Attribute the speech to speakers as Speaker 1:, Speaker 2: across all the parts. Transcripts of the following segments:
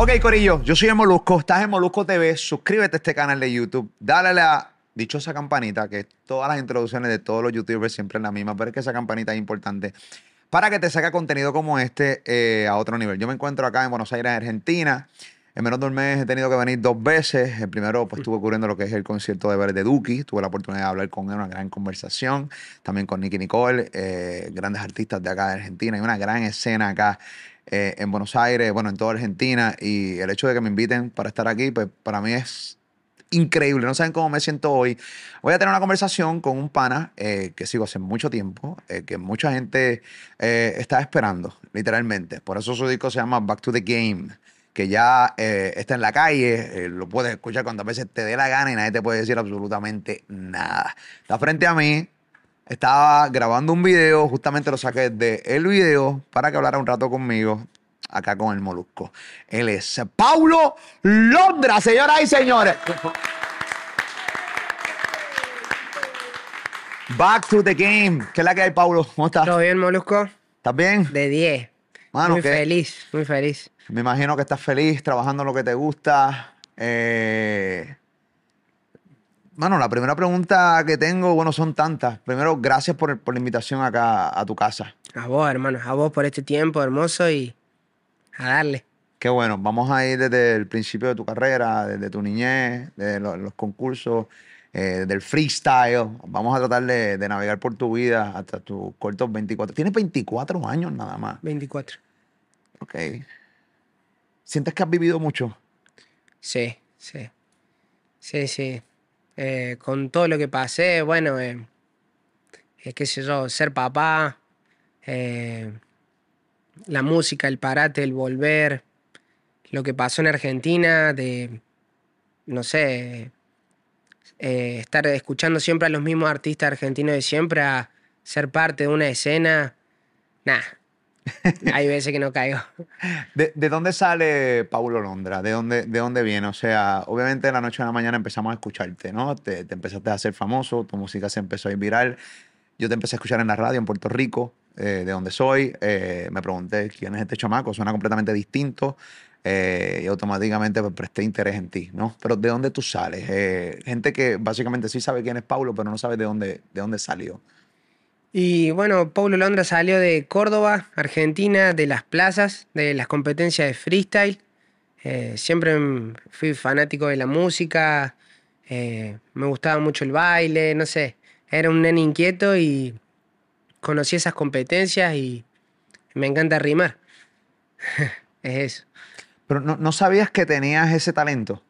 Speaker 1: Ok, Corillo, yo soy el Molusco, estás en Molusco TV, suscríbete a este canal de YouTube, dale a la dichosa campanita, que todas las introducciones de todos los youtubers siempre es la misma, pero es que esa campanita es importante para que te saque contenido como este eh, a otro nivel. Yo me encuentro acá en Buenos Aires, Argentina. En menos de un mes he tenido que venir dos veces. El primero, pues estuve cubriendo lo que es el concierto de Verde Duki. Tuve la oportunidad de hablar con él, una gran conversación. También con Nicky Nicole, eh, grandes artistas de acá de Argentina. Hay una gran escena acá eh, en Buenos Aires, bueno, en toda Argentina. Y el hecho de que me inviten para estar aquí, pues para mí es increíble. No saben cómo me siento hoy. Voy a tener una conversación con un pana eh, que sigo hace mucho tiempo, que mucha gente está esperando, literalmente. Por eso su disco se llama Back to the Game que ya eh, está en la calle, eh, lo puedes escuchar cuantas veces te dé la gana y nadie te puede decir absolutamente nada. Está frente a mí, estaba grabando un video, justamente lo saqué de el video para que hablara un rato conmigo acá con el Molusco. Él es Paulo Londra, señoras y señores. Back to the game. ¿Qué es la que hay, Paulo? ¿Cómo estás?
Speaker 2: ¿Todo bien, Molusco?
Speaker 1: ¿Estás bien?
Speaker 2: De 10. muy feliz, muy feliz.
Speaker 1: Me imagino que estás feliz trabajando en lo que te gusta. Eh, bueno, la primera pregunta que tengo, bueno, son tantas. Primero, gracias por, la invitación acá a tu casa.
Speaker 2: A vos, hermano, a vos por este tiempo hermoso y a darle.
Speaker 1: Qué bueno, vamos a ir desde el principio de tu carrera, desde tu niñez, de los, concursos, eh, del freestyle. Vamos a tratar de, de, navegar por tu vida hasta tus cortos 24. Tienes 24 años nada más.
Speaker 2: 24.
Speaker 1: Ok. ¿Sientes que has vivido mucho?
Speaker 2: Sí, sí. Sí, sí. Eh, con todo lo que pasé, bueno, eh, es qué sé yo, ser papá, eh, la música, el parate, el volver, lo que pasó en Argentina, de, no sé, estar escuchando siempre a los mismos artistas argentinos de siempre, a ser parte de una escena, nada, Hay veces que no caigo.
Speaker 1: ¿De, dónde sale Paulo Londra? ¿De dónde, ¿De dónde viene? O sea, obviamente la noche a la mañana empezamos a escucharte, ¿no? Te, empezaste a hacer famoso, tu música se empezó a ir viral. Yo te empecé a escuchar en la radio en Puerto Rico, eh, de donde soy. Eh, me pregunté quién es este chamaco, suena completamente distinto. Eh, y automáticamente pues, presté interés en ti, ¿no? Pero ¿de dónde tú sales? gente que básicamente sí sabe quién es Paulo, pero no sabe de dónde, de dónde salió.
Speaker 2: Y bueno, Paulo Londra salió de Córdoba, Argentina, de las plazas, de las competencias de freestyle. Eh, siempre fui fanático de la música, eh, me gustaba mucho el baile, no sé. Era un nene inquieto y conocí esas competencias y me encanta rimar. es eso.
Speaker 1: Pero no, sabías que tenías ese talento.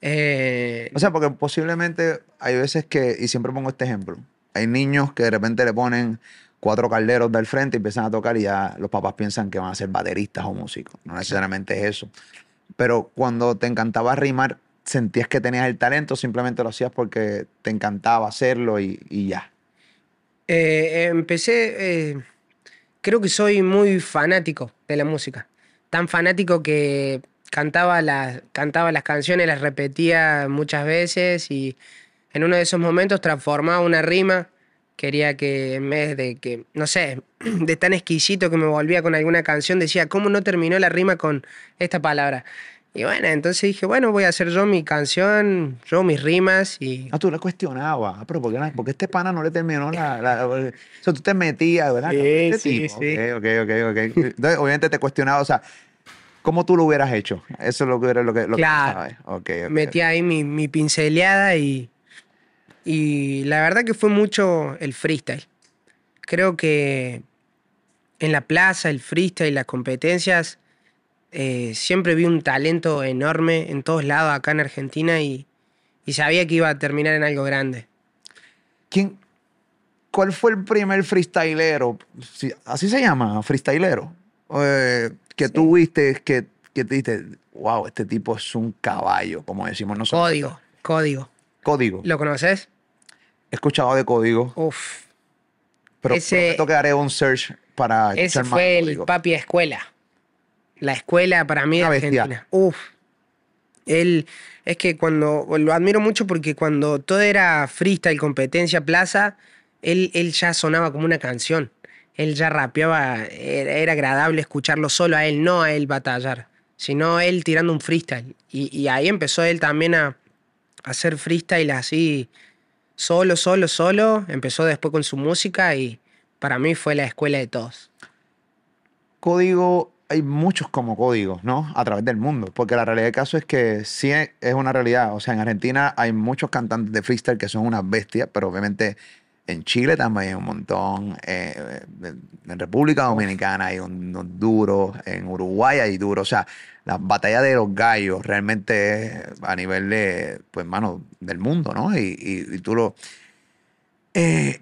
Speaker 2: Eh,
Speaker 1: o sea, porque posiblemente hay veces que, y siempre pongo este ejemplo, hay niños que de repente le ponen cuatro calderos del frente y empiezan a tocar y ya los papás piensan que van a ser bateristas o músicos. No necesariamente es eso. Pero cuando te encantaba rimar, sentías que tenías el talento, simplemente lo hacías porque te encantaba hacerlo y, ya.
Speaker 2: Eh, empecé, eh, creo que soy muy fanático de la música. Tan fanático que cantaba, cantaba las canciones, las repetía muchas veces y en uno de esos momentos transformaba una rima. Quería que en vez de que, no sé, de tan exquisito que me volvía con alguna canción, decía, ¿cómo no terminó la rima con esta palabra? Y bueno, entonces dije, bueno, voy a hacer yo mi canción, yo mis rimas y...
Speaker 1: Ah, tú la cuestionabas, ah, pero ¿por qué, porque este pana no le terminó la... o sea, tú te metías, ¿verdad?
Speaker 2: Sí,
Speaker 1: este
Speaker 2: sí, sí.
Speaker 1: Ok, ok, ok, Entonces, obviamente te cuestionaba, o sea, ¿cómo tú lo hubieras hecho? Eso es lo que era lo que... Lo
Speaker 2: claro. Que Metí ahí mi, mi pinceleada y y la verdad que fue mucho el freestyle. Creo que en la plaza, el freestyle, las competencias, eh, siempre vi un talento enorme en todos lados acá en Argentina y, sabía que iba a terminar en algo grande.
Speaker 1: ¿Quién, ¿Cuál fue el primer freestylero? ¿Así se llama? ¿Freestylero? Eh, que tú viste, que, que te dijiste, wow, este tipo es un caballo, como decimos nosotros.
Speaker 2: Código, código.
Speaker 1: Código.
Speaker 2: ¿Lo conoces?
Speaker 1: He escuchado de código.
Speaker 2: Uf.
Speaker 1: Pero ese, que haré un search para
Speaker 2: Ese fue el papi escuela. La escuela para mí de Argentina. Uf. Él, es que cuando, lo admiro mucho porque cuando todo era freestyle, competencia, plaza, él, él ya sonaba como una canción. Él ya rapeaba, era, era agradable escucharlo solo a él, no a él batallar sino él tirando un freestyle. Y, y ahí empezó él también a, a hacer freestyle así, solo, solo, solo. Empezó después con su música y para mí fue la escuela de todos.
Speaker 1: Código, hay muchos como códigos, ¿no? A través del mundo. Porque la realidad del caso es que sí es una realidad. O sea, en Argentina hay muchos cantantes de freestyle que son unas bestias, pero obviamente en Chile también hay un montón. eh, en República Dominicana hay un- unos duros. En Uruguay hay duros. O sea, la batalla de los gallos realmente es a nivel de, pues, mano, del mundo, ¿no? Y, y- y tú lo. Eh,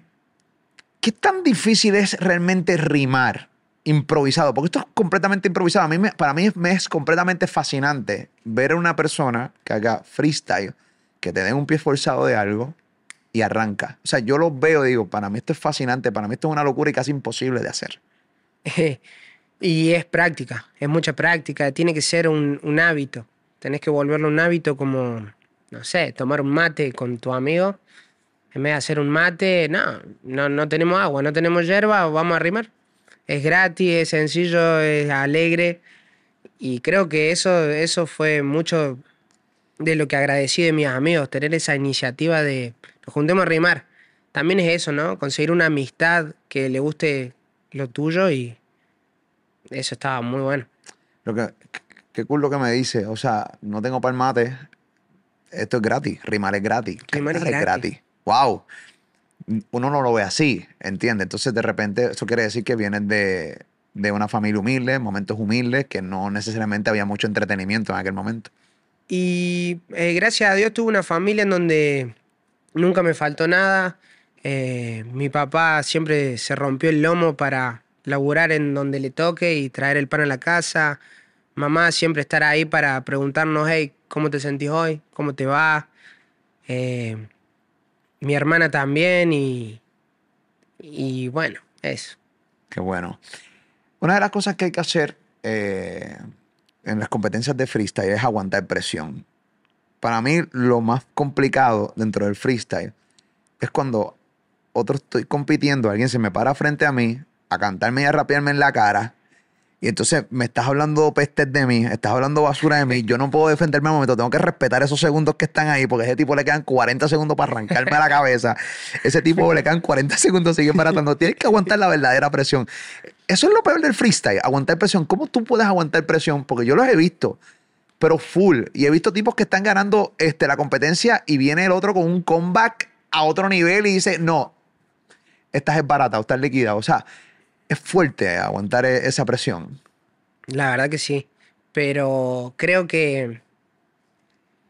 Speaker 1: ¿Qué tan difícil es realmente rimar improvisado? Porque esto es completamente improvisado. A mí me- para mí me es completamente fascinante ver a una persona que haga freestyle, que te den un pie forzado de algo y arranca. O sea, yo lo veo y digo, para mí esto es fascinante, para mí esto es una locura y casi imposible de hacer.
Speaker 2: y es práctica, es mucha práctica, tiene que ser un, un hábito. Tenés que volverlo un hábito como, no sé, tomar un mate con tu amigo. En vez de hacer un mate, no, no, no tenemos agua, no tenemos hierba, vamos a rimar. Es gratis, es sencillo, es alegre. Y creo que eso, eso fue mucho de lo que agradecí de mis amigos, tener esa iniciativa de nos juntemos a rimar. También es eso, ¿no? Conseguir una amistad que le guste lo tuyo y eso estaba muy bueno.
Speaker 1: Lo que, qué cool lo que me dice. O sea, no tengo palmate. Esto es gratis. Rimar es gratis.
Speaker 2: Rimar es gratis.
Speaker 1: Wow. Uno no lo ve así, ¿entiendes? Entonces, de repente, eso quiere decir que vienes de, de una familia humilde, momentos humildes, que no necesariamente había mucho entretenimiento en aquel momento.
Speaker 2: Y eh, gracias a Dios tuve una familia en donde nunca me faltó nada. Eh, mi papá siempre se rompió el lomo para laburar en donde le toque y traer el pan a la casa. Mamá siempre estar ahí para preguntarnos, hey, ¿cómo te sentís hoy? ¿Cómo te va? Eh, mi hermana también y, y bueno, eso.
Speaker 1: Qué bueno. Una de las cosas que hay que hacer eh, en las competencias de freestyle es aguantar presión. Para mí, lo más complicado dentro del freestyle es cuando otro estoy compitiendo, alguien se me para frente a mí a cantarme y a rapearme en la cara. Y entonces me estás hablando pestes de mí, estás hablando basura de mí. Yo no puedo defenderme al momento, tengo que respetar esos segundos que están ahí, porque a ese tipo le quedan 40 segundos para arrancarme a la cabeza. Ese tipo le quedan 40 segundos, sigue baratando. Tienes que aguantar la verdadera presión. Eso es lo peor del freestyle, aguantar presión. ¿Cómo tú puedes aguantar presión? Porque yo los he visto, pero full. Y he visto tipos que están ganando este, la competencia y viene el otro con un comeback a otro nivel y dice, no, estás es barata o estás liquida. O sea, es fuerte aguantar e- esa presión.
Speaker 2: La verdad que sí. Pero creo que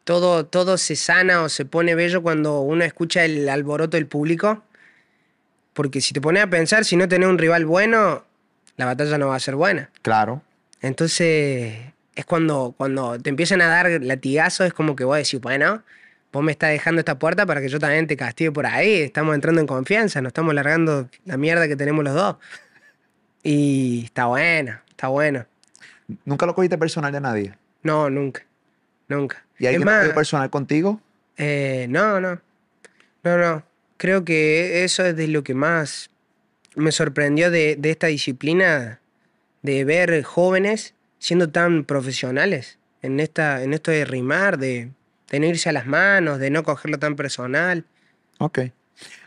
Speaker 2: todo, todo se sana o se pone bello cuando uno escucha el alboroto del público. Porque si te pones a pensar, si no tenés un rival bueno, la batalla no va a ser buena.
Speaker 1: Claro.
Speaker 2: Entonces, es cuando, cuando te empiezan a dar latigazos, es como que vos decís, bueno, vos me estás dejando esta puerta para que yo también te castigue por ahí. Estamos entrando en confianza, nos estamos largando la mierda que tenemos los dos. Y está bueno, está bueno.
Speaker 1: Nunca lo cogiste personal de nadie.
Speaker 2: No, nunca. Nunca.
Speaker 1: ¿Y hay
Speaker 2: es
Speaker 1: que
Speaker 2: más,
Speaker 1: personal contigo?
Speaker 2: eh, no, no. No, no. Creo que eso es de lo que más me sorprendió de, de esta disciplina, de ver jóvenes siendo tan profesionales en, esta, en esto de rimar, de, de no irse a las manos, de no cogerlo tan personal.
Speaker 1: Ok.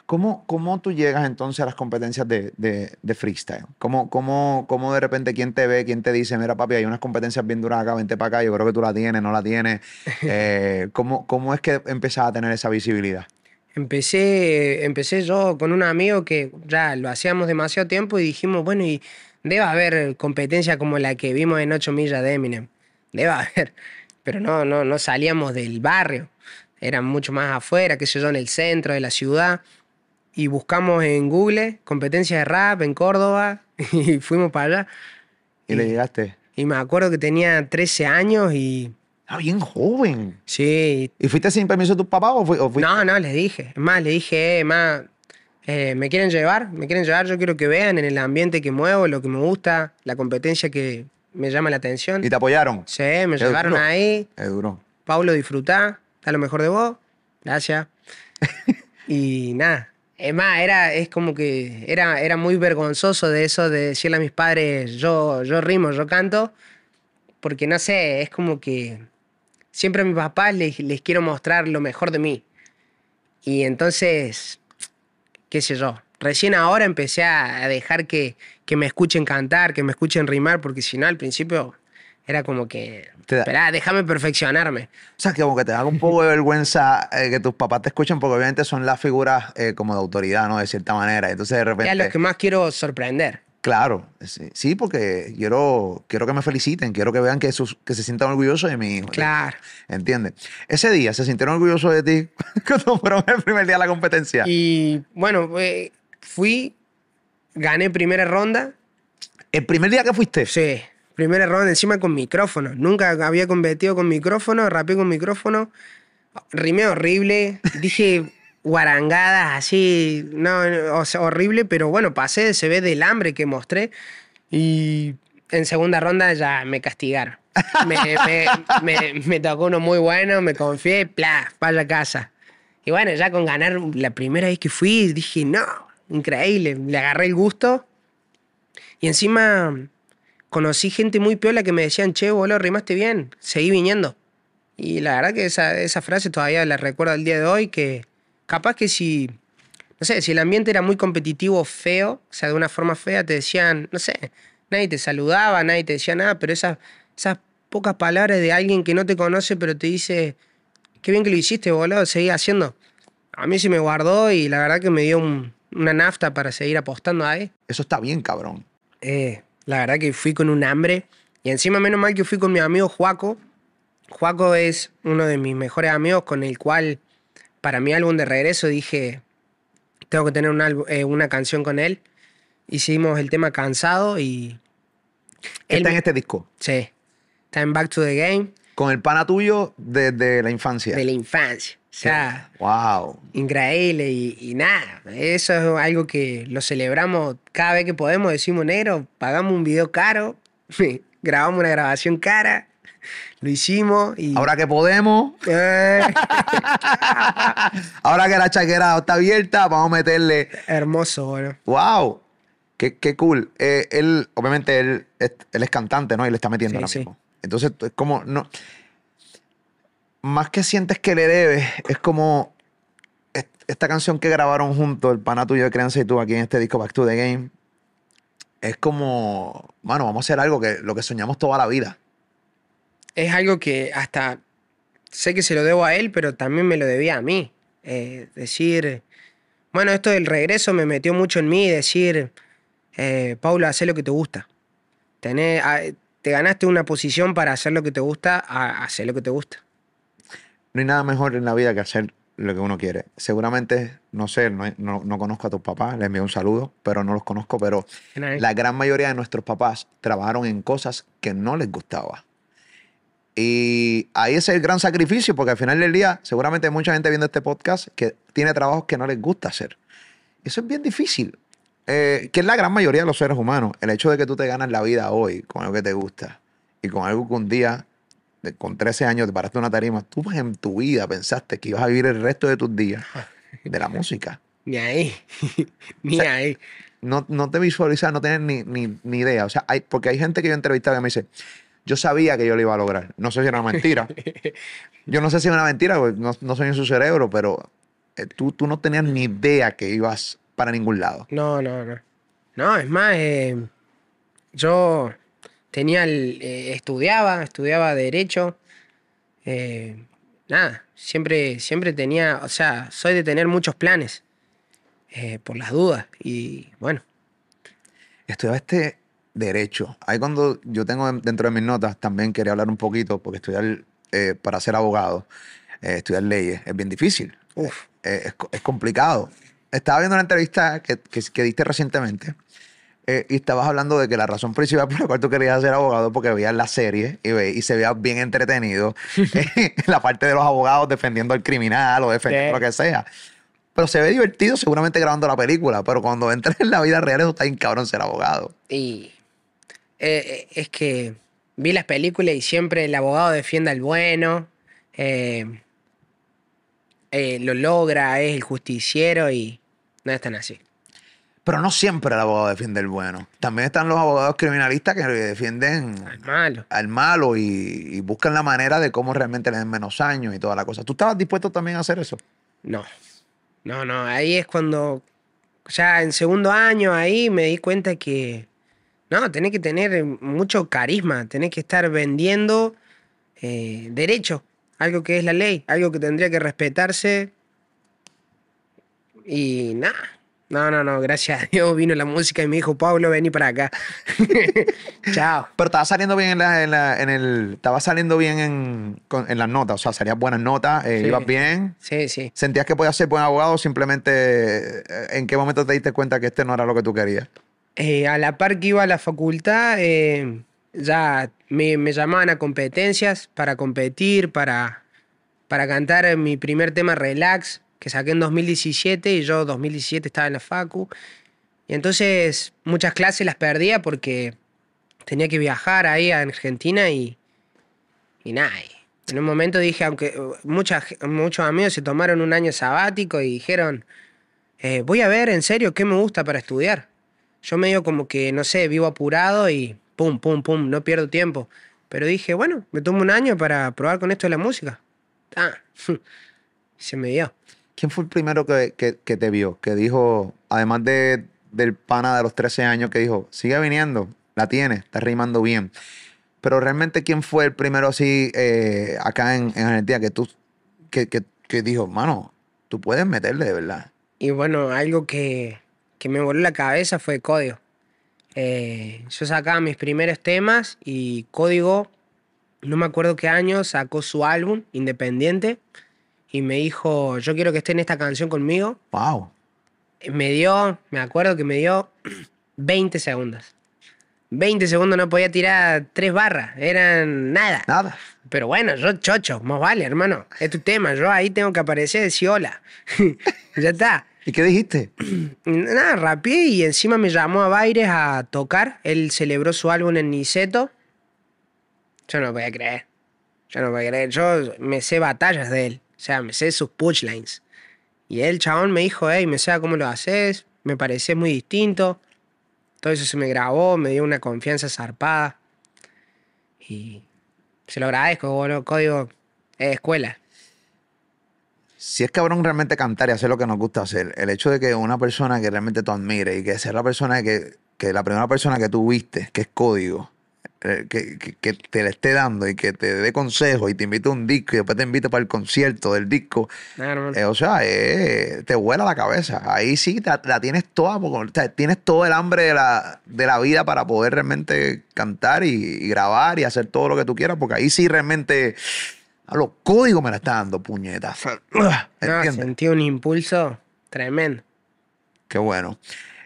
Speaker 1: ¿Cómo, cómo tú llegas entonces a las competencias de, de- de freestyle? ¿Cómo, cómo, ¿Cómo de repente quién te ve, quién te dice, mira papi, hay unas competencias bien duras acá, vente para acá, yo creo que tú la tienes, no la tienes? Eh, ¿cómo, ¿Cómo es que empezás a tener esa visibilidad?
Speaker 2: Empecé, empecé yo con un amigo que ya lo hacíamos demasiado tiempo y dijimos, bueno, y debe haber competencia como la que vimos en 8 millas de Eminem. Debe haber. Pero no, no, no salíamos del barrio. Eran mucho más afuera, qué sé yo, en el centro de la ciudad. Y buscamos en Google competencia de rap en Córdoba y fuimos para allá.
Speaker 1: Y le llegaste.
Speaker 2: Y me acuerdo que tenía 13 años y
Speaker 1: Ah, bien joven.
Speaker 2: sí,
Speaker 1: ¿Y fuiste sin permiso de tus papás o, fui- o fuiste?
Speaker 2: No, no, les dije. Más, le dije, eh, más, eh, ¿me quieren llevar? ¿Me quieren llevar? Yo quiero que vean en el ambiente que muevo, lo que me gusta, la competencia que me llama la atención.
Speaker 1: ¿Y te apoyaron?
Speaker 2: Sí, me
Speaker 1: Qué
Speaker 2: llevaron
Speaker 1: duro.
Speaker 2: ahí.
Speaker 1: Es duro.
Speaker 2: Paulo, disfrutá, da lo mejor de vos. Gracias. y nada. Es más, era, es como que era, era muy vergonzoso de eso de decirle a mis padres, yo, yo rimo, yo canto, porque no sé, es como que siempre a mis papás les, les quiero mostrar lo mejor de mí. Y entonces, qué sé yo, recién ahora empecé a dejar que, que me escuchen cantar, que me escuchen rimar, porque si no al principio era como que,
Speaker 1: Te da-
Speaker 2: esperá, déjame perfeccionarme.
Speaker 1: O sea, que como que te da un poco de vergüenza eh, que tus papás te escuchen, porque obviamente son las figuras eh, como de autoridad, ¿no? De cierta manera. Entonces, de
Speaker 2: Es a
Speaker 1: repente.
Speaker 2: los que más quiero sorprender.
Speaker 1: Claro, sí, sí, porque quiero, quiero que me feliciten, quiero que vean que, sus- que se sientan orgullosos de mí. hijo.
Speaker 2: Claro.
Speaker 1: ¿Entiendes? Ese día se sintieron orgullosos de ti cuando fueron el primer día de la competencia.
Speaker 2: Y bueno, eh, fui, gané primera ronda.
Speaker 1: El primer día que fuiste.
Speaker 2: Sí, primera ronda encima con micrófono. Nunca había competido con micrófono, rapé con micrófono. Rimé horrible. Dije guarangadas así, no, no, horrible, pero bueno, pasé, se ve del hambre que mostré. Y en segunda ronda ya me castigaron. Me, me- tocó uno muy bueno, me confié, ¡plá! Vaya a casa. Y bueno, ya con ganar la primera vez que fui, dije, no, increíble. Le agarré el gusto. Y encima conocí gente muy piola que me decían, che, boludo, rimaste bien, seguí viniendo. Y la verdad que esa, esa frase todavía la recuerdo al día de hoy, que capaz que si, no sé, si el ambiente era muy competitivo, feo, o sea, de una forma fea, te decían, no sé, nadie te saludaba, nadie te decía nada, pero esas, esas pocas palabras de alguien que no te conoce, pero te dice, qué bien que lo hiciste, boludo, seguí haciendo. A mí se me guardó y la verdad que me dio un- una nafta para seguir apostando ahí.
Speaker 1: Eso está bien, cabrón.
Speaker 2: Eh, la verdad que fui con un hambre. Y encima, menos mal que fui con mi amigo Juaco. Juaco es uno de mis mejores amigos con el cual, para mi álbum de regreso, dije, tengo que tener un álbum- eh, una canción con él. Hicimos el tema Cansado y...
Speaker 1: ¿Qué
Speaker 2: él
Speaker 1: está en este disco?
Speaker 2: Sí, está en Back to the Game
Speaker 1: Con el pana tuyo desde la infancia.
Speaker 2: de la infancia. O sea,
Speaker 1: Wow.
Speaker 2: increíble y, y nada, eso es algo que lo celebramos cada vez que podemos, decimos negro, pagamos un video caro, grabamos una grabación cara, lo hicimos y...
Speaker 1: Ahora que podemos,
Speaker 2: Eh,
Speaker 1: ahora que la chaquera está abierta, vamos a meterle.
Speaker 2: hermoso, bueno.
Speaker 1: ¡Wow! Qué, qué cool. Eh, él, obviamente, él, es- él es cantante, ¿no? Y le está metiendo
Speaker 2: Sí,
Speaker 1: ahora
Speaker 2: sí.
Speaker 1: mismo. Entonces, es como, no. Más que sientes que le debes, es como est- esta canción que grabaron juntos, el pana tuyo de crianza y tú aquí en este disco Back to the Game. Es como, bueno, vamos a hacer algo que lo que soñamos toda la vida.
Speaker 2: Es algo que hasta sé que se lo debo a él, pero también me lo debía a mí. Eh, decir, bueno, esto del regreso me metió mucho en mí, decir, eh, Paula, haz lo que te gusta. Tené- a- te ganaste una posición para hacer lo que te gusta, hacer lo que te gusta.
Speaker 1: No hay nada mejor en la vida que hacer lo que uno quiere. Seguramente, no sé, no, no- no conozco a tus papás, les envío un saludo, pero no los conozco, pero
Speaker 2: Nice.
Speaker 1: la gran mayoría de nuestros papás trabajaron en cosas que no les gustaba. Y ahí es el gran sacrificio, porque al final del día, seguramente hay mucha gente viendo este podcast que tiene trabajos que no les gusta hacer. Eso es bien difícil, eh, que es la gran mayoría de los seres humanos. El hecho de que tú te ganas la vida hoy con algo que te gusta y con algo que un día, con 13 años, te paraste una tarima, tú en tu vida pensaste que ibas a vivir el resto de tus días de la música.
Speaker 2: Ni ahí. Ni ahí.
Speaker 1: no, no te visualizas, no tienes ni, ni, ni idea. O sea, hay, porque hay gente que yo he entrevistado que me dice, yo sabía que yo lo iba a lograr. No sé si era una mentira. yo no sé si era una mentira, porque no, no soy en su cerebro, pero eh, tú, tú no tenías ni idea que ibas para ningún lado.
Speaker 2: No, no, no. No, es más, eh, yo tenía el, eh, estudiaba, estudiaba Derecho. eh, nada, siempre, siempre tenía, o sea, soy de tener muchos planes eh, por las dudas. Y bueno,
Speaker 1: Estudiaste Derecho. Ahí cuando yo tengo en- dentro de mis notas, también quería hablar un poquito, porque estudiar eh, para ser abogado, eh, estudiar leyes, es bien difícil.
Speaker 2: uf,
Speaker 1: eh, es, es complicado. Estaba viendo una entrevista que, que, que diste recientemente eh, y estabas hablando de que la razón principal por la cual tú querías ser abogado porque veías la serie y, ve- y se veía bien entretenido eh, la parte de los abogados defendiendo al criminal o defendiendo
Speaker 2: Sí.
Speaker 1: lo que sea. Pero se ve divertido seguramente grabando la película, pero cuando entras en la vida real eso está bien cabrón ser abogado.
Speaker 2: y eh, eh, es que vi las películas y siempre el abogado defiende al bueno, lo logra, es el justiciero y no es tan así.
Speaker 1: Pero no siempre el abogado defiende el bueno. También están los abogados criminalistas que defienden
Speaker 2: Al malo.
Speaker 1: al malo y, y buscan la manera de cómo realmente le den menos años y toda la cosa. ¿Tú estabas dispuesto también a hacer eso?
Speaker 2: No. No, no. Ahí es cuando. Ya en segundo año ahí me di cuenta que. No, tenés que tener mucho carisma. Tenés que estar vendiendo eh, derecho. Algo que es la ley. Algo que tendría que respetarse. Y nada. No, no, no. Gracias a Dios vino la música y me dijo, Pablo, vení para acá. Chao.
Speaker 1: Pero estaba saliendo bien en, la, en, la- en el. Estaba saliendo bien en, con- en las notas. O sea, salías buenas notas, eh,
Speaker 2: Sí.
Speaker 1: ibas bien.
Speaker 2: Sí, sí.
Speaker 1: ¿Sentías que podías ser buen abogado? o Simplemente, eh, ¿en qué momento te diste cuenta que este no era lo que tú querías?
Speaker 2: Eh, a la par que iba a la facultad, eh, ya me, me llamaban a competencias para competir, para, para cantar mi primer tema Relax, que saqué en 2017 y yo 2017 estaba en la facu. Y entonces muchas clases las perdía porque tenía que viajar ahí a Argentina y, y nada. En un momento dije, aunque uh, mucha ge- muchos amigos se tomaron un año sabático y dijeron, eh, voy a ver en serio qué me gusta para estudiar. Yo medio como que, no sé, vivo apurado y pum, pum, pum, no pierdo tiempo. Pero dije, bueno, me tomo un año para probar con esto de la música. Ah, se me dio.
Speaker 1: ¿Quién fue el primero que, que- que te vio? Que dijo, además de, del pana de los 13 años, que dijo, sigue viniendo, la tienes, está rimando bien. Pero realmente, ¿quién fue el primero así eh, acá en, en Argentina que tú, que, que- dijo, mano, tú puedes meterle de verdad?
Speaker 2: Y bueno, algo que, que me voló la cabeza fue Código. Eh, yo sacaba mis primeros temas y Código, no me acuerdo qué año, sacó su álbum independiente y me dijo, yo quiero que esté en esta canción conmigo.
Speaker 1: Wow.
Speaker 2: Me dio, me acuerdo que me dio 20 segundos. 20 segundos no podía tirar tres barras, eran nada.
Speaker 1: Nada.
Speaker 2: Pero bueno, yo chocho, más vale, hermano. Es tu tema, yo ahí tengo que aparecer y decir hola. ya está.
Speaker 1: ¿Y qué dijiste?
Speaker 2: Nada, rapié y encima me llamó a Baires a tocar. Él celebró su álbum en Niceto. Yo no voy a creer. Yo no voy a creer. Yo me sé batallas de él. O sea, me sé sus punchlines. Y el chabón me dijo, hey, me sé cómo lo haces. Me pareces muy distinto. Todo eso se me grabó, me dio una confianza zarpada. Y se lo agradezco, boludo. Código es escuela.
Speaker 1: Si es cabrón realmente cantar y hacer lo que nos gusta hacer, el hecho de que una persona que realmente tú admires y que sea la persona que, que la primera persona que tú viste, que es código, que, que- que te le esté dando y que te dé consejos y te invite a un disco y después te invite para el concierto del disco, eh, o sea, eh, te vuela la cabeza. Ahí sí te- la tienes toda, porque, o sea, tienes todo el hambre de la, de la vida para poder realmente cantar y, y grabar y hacer todo lo que tú quieras, porque ahí sí realmente a los códigos me la está dando puñetas.
Speaker 2: No,
Speaker 1: ¿Entiendes?
Speaker 2: sentí un impulso tremendo.
Speaker 1: Qué bueno.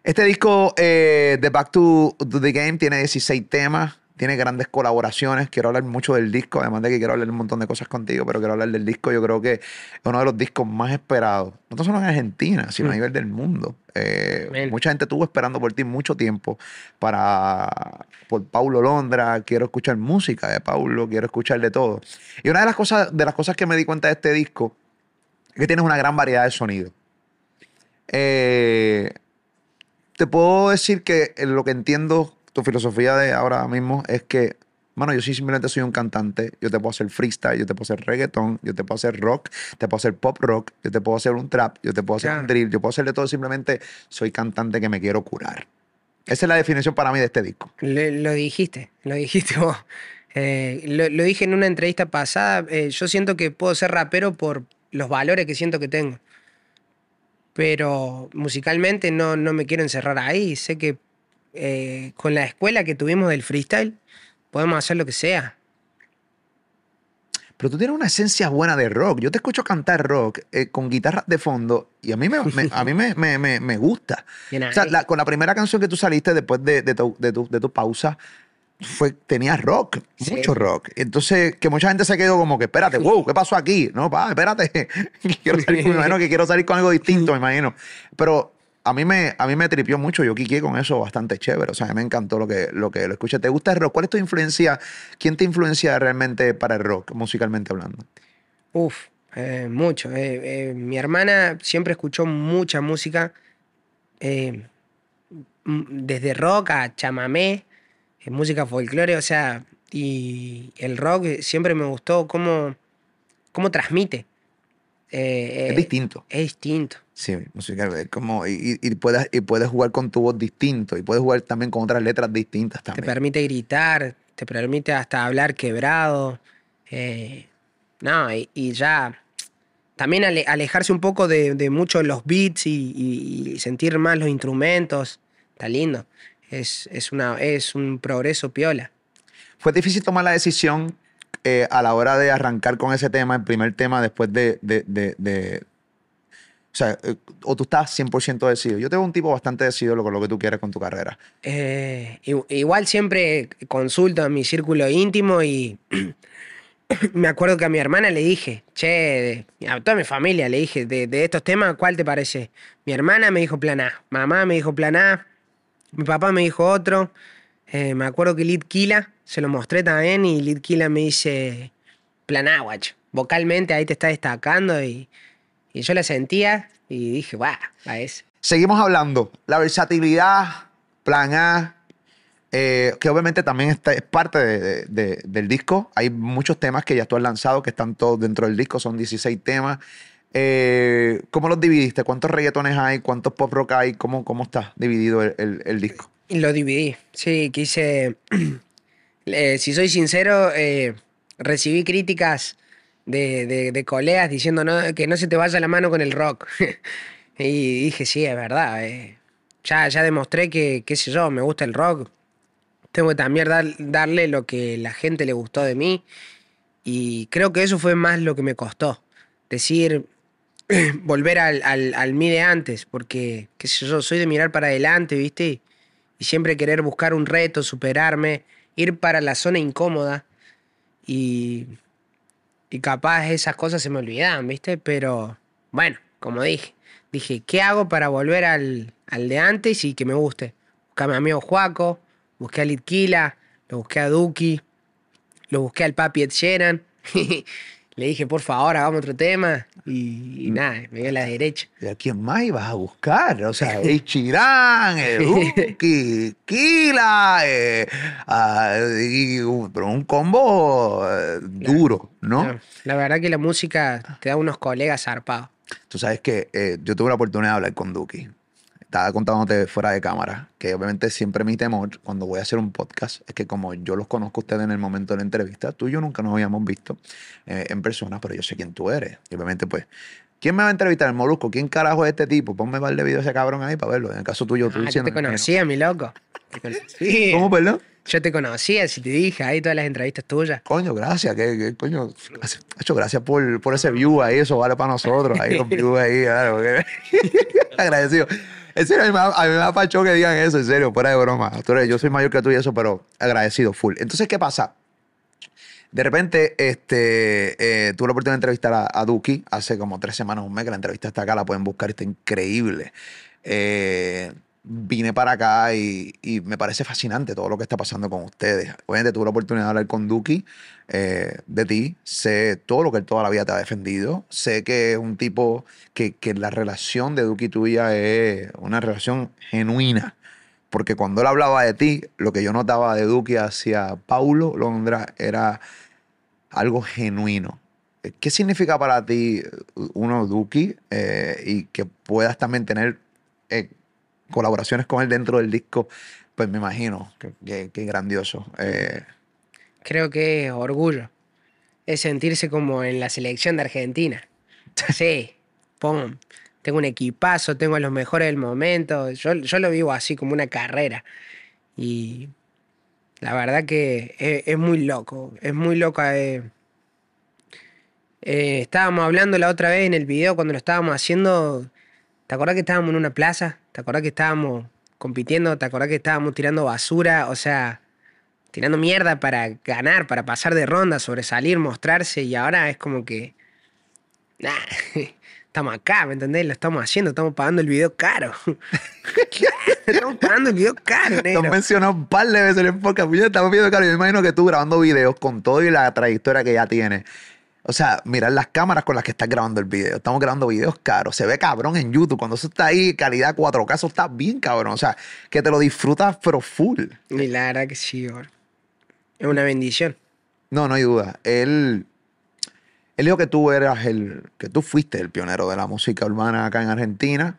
Speaker 1: Este disco de Back to, to the Game tiene 16 temas, tiene grandes colaboraciones. Quiero hablar mucho del disco, además de que quiero hablar un montón de cosas contigo, pero quiero hablar del disco. Yo creo que es uno de los discos más esperados, no solo en Argentina, sino a
Speaker 2: Mm.
Speaker 1: nivel del mundo. Eh, mucha gente estuvo esperando por ti mucho tiempo para por Paulo Londra. Quiero escuchar música de Paulo, quiero escuchar de todo. Y una de las cosas, de las cosas que me di cuenta de este disco es que tienes una gran variedad de sonidos. Eh, te puedo decir que lo que entiendo, tu filosofía de ahora mismo es que, mano, yo sí simplemente soy un cantante, yo te puedo hacer freestyle, yo te puedo hacer reggaeton, yo te puedo hacer rock, te puedo hacer pop rock, yo te puedo hacer un trap, yo te puedo hacer un drill, yo puedo hacer de todo, simplemente soy cantante que me quiero curar. Esa es la definición para mí de este disco.
Speaker 2: Lo, lo dijiste, lo dijiste vos. Eh, lo, lo dije en una entrevista pasada. eh, yo siento que puedo ser rapero por los valores que siento que tengo. Pero musicalmente no, no me quiero encerrar ahí. Sé que eh, con la escuela que tuvimos del freestyle podemos hacer lo que sea.
Speaker 1: Pero tú tienes una esencia buena de rock. Yo te escucho cantar rock eh, con guitarras de fondo y a mí me, me- a mí me, me- me- me gusta.
Speaker 2: Bien
Speaker 1: O sea, la- con la primera canción que tú saliste después de, de tu, de tu- de tu pausa, fue, tenía rock,
Speaker 2: Sí.
Speaker 1: mucho rock. Entonces, que mucha gente se quedó como que, espérate, wow, ¿qué pasó aquí? No, pa, espérate. quiero salir, me imagino que quiero salir con algo distinto, me imagino. Pero a mí me, a mí me tripió mucho. Yo quiqué con eso bastante chévere. O sea, a mí me encantó lo que lo, que lo escuché. ¿Te gusta el rock? ¿Cuál es tu influencia? ¿Quién te influencia realmente para el rock, musicalmente hablando?
Speaker 2: Uf, eh, mucho. Eh, eh, mi hermana siempre escuchó mucha música. mm, desde rock a chamamé, música folclore, o sea, y el rock siempre me gustó cómo, cómo transmite. Eh,
Speaker 1: Es
Speaker 2: eh,
Speaker 1: distinto.
Speaker 2: Es distinto.
Speaker 1: Sí, música es como, y, y puedes, y puedes jugar con tu voz distinto y puedes jugar también con otras letras distintas
Speaker 2: Te
Speaker 1: también.
Speaker 2: permite gritar, te permite hasta hablar quebrado. eh, no, y, y ya también ale- alejarse un poco de, de mucho los beats y, y- y sentir más los instrumentos. Está lindo. Es, es, una, es un progreso piola.
Speaker 1: Fue difícil tomar la decisión eh, a la hora de arrancar con ese tema, el primer tema, después de. de- o sea, eh, o tú estás 100% decidido. Yo tengo un tipo bastante decidido con lo que tú quieres con tu carrera.
Speaker 2: Eh, igual siempre consulto a mi círculo íntimo y me acuerdo que a mi hermana le dije, che, a toda mi familia le dije, de, de estos temas, ¿cuál te parece? Mi hermana me dijo plan A, mamá me dijo plan A, mi papá me dijo otro. Eh, me acuerdo que Lid Kila, se lo mostré también y Lid Kila me dice plan A, guacho. Vocalmente ahí te está destacando y, yo la sentía y dije, guau, a ese.
Speaker 1: Seguimos hablando. La versatilidad, plan A, eh, que obviamente también está- es parte de- de- de- del disco. Hay muchos temas que ya tú has lanzado que están todos dentro del disco, son 16 temas. Eh, ¿Cómo los dividiste? ¿Cuántos reggaetones hay? ¿Cuántos pop rock hay? ¿Cómo, cómo está dividido el- el disco?
Speaker 2: Lo dividí. Sí, quise. eh, si soy sincero, eh, recibí críticas de, de- colegas diciendo que no se te vaya la mano con el rock. y dije, sí, es verdad. eh, ya, ya demostré que, qué sé yo, me gusta el rock. Tengo que también dar- darle lo que la gente le gustó de mí. Y creo que eso fue más lo que me costó. Decir, volver al, al, al mí de antes, porque, qué sé yo, soy de mirar para adelante, ¿viste? Y siempre querer buscar un reto, superarme, ir para la zona incómoda. Y, y capaz esas cosas se me olvidaban, ¿viste? Pero bueno, como dije, dije, ¿qué hago para volver al, al de antes y que me guste? Busqué a mi amigo Juaco, busqué a Litquila, lo busqué a Duki, lo busqué al papi Ed Sheeran. Le dije, por favor, hagamos otro tema. Y, y nada, me dio a la derecha.
Speaker 1: ¿Y a quién más ibas a buscar? O sea, el Chirán, el Uki, Kila, eh, ah, y un- pero un combo eh, duro, ¿no?
Speaker 2: No, La verdad que la música te da unos colegas zarpados.
Speaker 1: Tú sabes que eh, yo tuve la oportunidad de hablar con Duki. Estaba contándote fuera de cámara, que obviamente siempre mi temor cuando voy a hacer un podcast es que como yo los conozco a ustedes en el momento de la entrevista, tú y yo nunca nos habíamos visto eh, en persona, pero yo sé quién tú eres. Y obviamente pues, ¿quién me va a entrevistar? El Molusco. ¿Quién carajo es este tipo? Ponme par de video a ese cabrón ahí para verlo. En el caso tuyo, tú
Speaker 2: Ah, yo
Speaker 1: diciendo...
Speaker 2: te conocía, mi loco. Te conocí.
Speaker 1: ¿Cómo, perdón?
Speaker 2: Yo te conocía, si te dije ahí todas las entrevistas tuyas.
Speaker 1: Coño, gracias, que, que, coño, gracias, gracias por, por ese view ahí, eso vale para nosotros, ahí los views ahí, claro, agradecido. En serio, a mí, me da, pacho que digan eso, en serio, fuera de broma. Yo soy mayor que tú y eso, pero agradecido, full. Entonces, ¿qué pasa? De repente, este, eh, tuve la oportunidad de entrevistar a, a Duki hace como tres semanas, un mes, que la entrevista está acá, la pueden buscar, está increíble. Eh, vine para acá y, y me parece fascinante todo lo que está pasando con ustedes. Obviamente tuve la oportunidad de hablar con Duki eh, de ti, sé todo lo que él toda la vida te ha defendido, sé que es un tipo que, que la relación de Duki tuya es una relación genuina. Porque cuando él hablaba de ti, lo que yo notaba de Duki hacia Paulo Londra era algo genuino. ¿Qué significa para ti uno Duki eh, y que puedas también tener eh, colaboraciones con él dentro del disco? Pues me imagino que, que- que grandioso. Eh,
Speaker 2: Creo que es orgullo. Es sentirse como en la selección de Argentina. Sí, pum. Tengo un equipazo, tengo a los mejores del momento. Yo, yo lo vivo así como una carrera. Y la verdad que es, es muy loco. Es muy loco. eh. Eh, estábamos hablando la otra vez en el video cuando lo estábamos haciendo. ¿Te acordás que estábamos en una plaza? ¿Te acordás que estábamos compitiendo? ¿Te acordás que estábamos tirando basura? O sea, tirando mierda para ganar, para pasar de ronda, sobresalir, mostrarse. Y ahora es como que. Nah, estamos acá, ¿me entendés? Lo estamos haciendo, estamos pagando el video caro. estamos pagando el video caro,
Speaker 1: Te
Speaker 2: negro.
Speaker 1: has mencionado un par de veces en el podcast. yo estamos viendo, claro, yo me imagino que tú grabando videos con todo y la trayectoria que ya tienes. O sea, mirar las cámaras con las que estás grabando el video. Estamos grabando videos caros. Se ve cabrón en YouTube. Cuando eso está ahí, calidad 4K, eso está bien cabrón. O sea, que te lo disfrutas, pero full.
Speaker 2: Y que sí. Es una bendición.
Speaker 1: No, no hay duda. Él, él dijo que tú eras el, que tú fuiste el pionero de la música urbana acá en Argentina.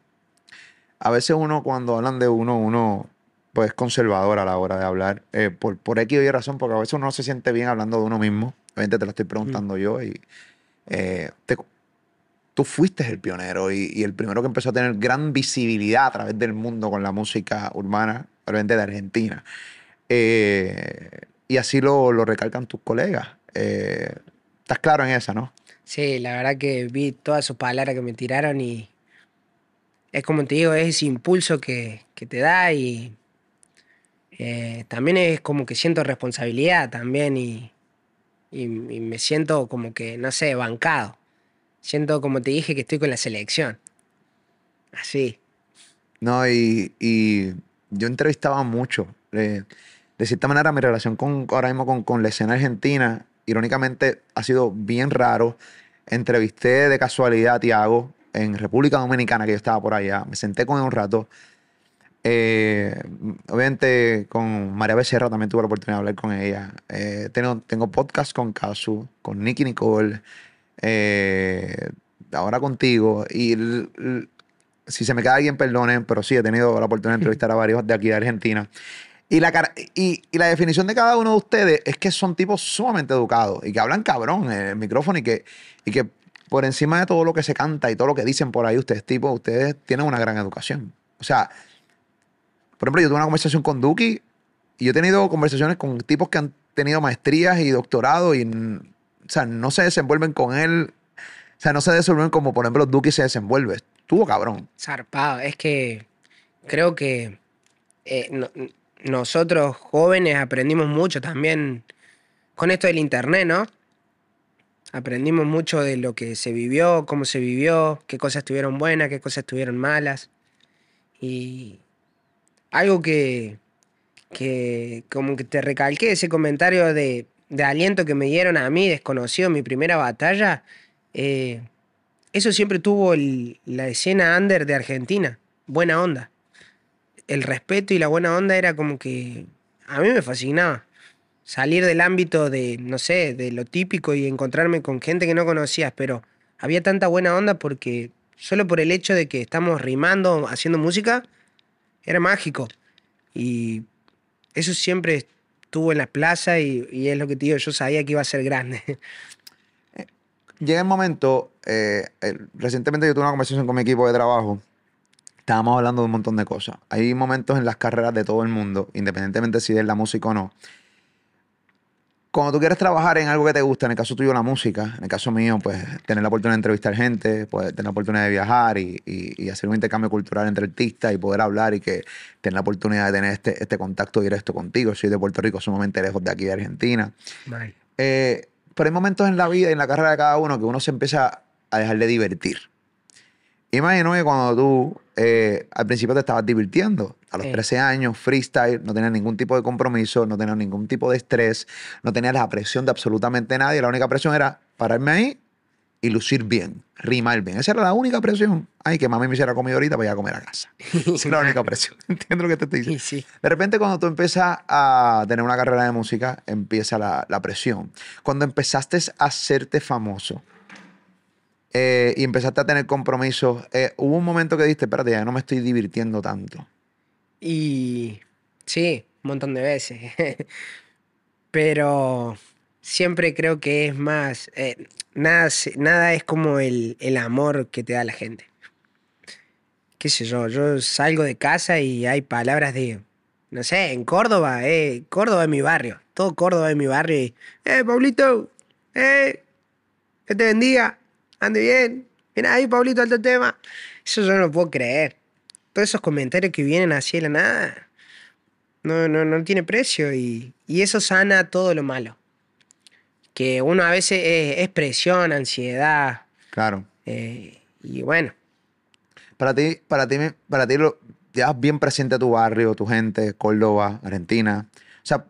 Speaker 1: A veces uno, cuando hablan de uno, uno pues es conservador a la hora de hablar. eh, por, por X o Y razón, porque a veces uno no se siente bien hablando de uno mismo. Obviamente te lo estoy preguntando yo y eh, te- tú fuiste el pionero y, y el primero que empezó a tener gran visibilidad a través del mundo con la música urbana, obviamente de Argentina. Eh, y así lo, lo recalcan tus colegas. Eh, ¿Estás claro en esa, no?
Speaker 2: Sí, la verdad que vi todas sus palabras que me tiraron y es como te digo, es ese impulso que, que te da y eh, también es como que siento responsabilidad también y, y- me siento como que, no sé, bancado. Siento como te dije que estoy con la selección. Así.
Speaker 1: No, y, y yo entrevistaba mucho. eh, de cierta manera, mi relación con, ahora mismo con, con la escena argentina, irónicamente, ha sido bien raro. Entrevisté de casualidad a Tiago en República Dominicana, que yo estaba por allá. Me senté con él un rato. Eh, obviamente, con María Becerra también tuve la oportunidad de hablar con ella. Eh, tengo, tengo podcast con Casu, con Nicky Nicole, eh, ahora contigo. Y l- l- si se me queda alguien, perdonen, pero sí, he tenido la oportunidad de entrevistar a varios de aquí de Argentina. Y la, cara- y, y la definición de cada uno de ustedes es que son tipos sumamente educados y que hablan cabrón en el micrófono y que, y que por encima de todo lo que se canta y todo lo que dicen por ahí, ustedes tipos, ustedes tienen una gran educación. O sea, por ejemplo, yo tuve una conversación con Duki y yo he tenido conversaciones con tipos que han tenido maestrías y doctorado y, o sea, no se desenvuelven con él. O sea, no se desenvuelven como, por ejemplo, Duki se desenvuelve. Estuvo cabrón.
Speaker 2: Zarpado. Es que creo que eh, no- nosotros jóvenes aprendimos mucho también con esto del internet, ¿no? Aprendimos mucho de lo que se vivió, cómo se vivió, qué cosas estuvieron buenas, qué cosas estuvieron malas. Y algo que, que como que te recalqué, ese comentario de, de aliento que me dieron a mí, desconocido mi primera batalla, eh, eso siempre tuvo el- la escena under de Argentina, buena onda. El respeto y la buena onda era como que a mí me fascinaba. Salir del ámbito de, no sé, de lo típico y encontrarme con gente que no conocías, pero había tanta buena onda porque solo por el hecho de que estamos rimando, haciendo música, era mágico. Y eso siempre estuvo en la plaza y, y es lo que te digo, yo sabía que iba a ser grande.
Speaker 1: llega el momento, eh, recientemente yo tuve una conversación con mi equipo de trabajo, estábamos hablando de un montón de cosas. Hay momentos en las carreras de todo el mundo, independientemente si es la música o no. Cuando tú quieres trabajar en algo que te gusta, en el caso tuyo la música, en el caso mío, pues tener la oportunidad de entrevistar gente, pues, tener la oportunidad de viajar y, y- y hacer un intercambio cultural entre artistas y poder hablar y que tener la oportunidad de tener este, este contacto directo contigo. Soy de Puerto Rico, sumamente lejos de aquí de Argentina. Eh, pero hay momentos en la vida y en la carrera de cada uno que uno se empieza a dejar de divertir. Imagino que cuando tú eh, al principio te estabas divirtiendo, a los
Speaker 2: Sí.
Speaker 1: 13 años, freestyle, no tenías ningún tipo de compromiso, no tenías ningún tipo de estrés, no tenías la presión de absolutamente nadie. La única presión era pararme ahí y lucir bien, rimar bien. Esa era la única presión. Ay, que mami me hiciera comida ahorita para ir a comer a casa. Esa es la única presión. Entiendo lo que te estoy diciendo.
Speaker 2: Sí, sí.
Speaker 1: De repente, cuando tú empiezas a tener una carrera de música, empieza la, la presión. Cuando empezaste a hacerte famoso eh, y empezaste a tener compromisos, eh, hubo un momento que dijiste, espérate, ya no me estoy divirtiendo tanto.
Speaker 2: Y sí, un montón de veces. Pero siempre creo que es más, eh, nada, nada es como el, el amor que te da la gente. Qué sé yo, yo salgo de casa y hay palabras de, no sé, en Córdoba, eh, Córdoba es mi barrio, todo Córdoba es mi barrio. Y, eh, Pablito, eh, que te bendiga, ande bien, mira ahí, Pablito, alto tema. Eso yo no lo puedo creer. Todos esos comentarios que vienen así de la nada, no, no, no tiene precio y, y eso sana todo lo malo. Que uno a veces es, es presión, ansiedad,
Speaker 1: Claro.
Speaker 2: eh, y bueno,
Speaker 1: Para ti, para ti, para ti lo, llevas bien presente tu barrio, tu gente, Córdoba, Argentina. O sea,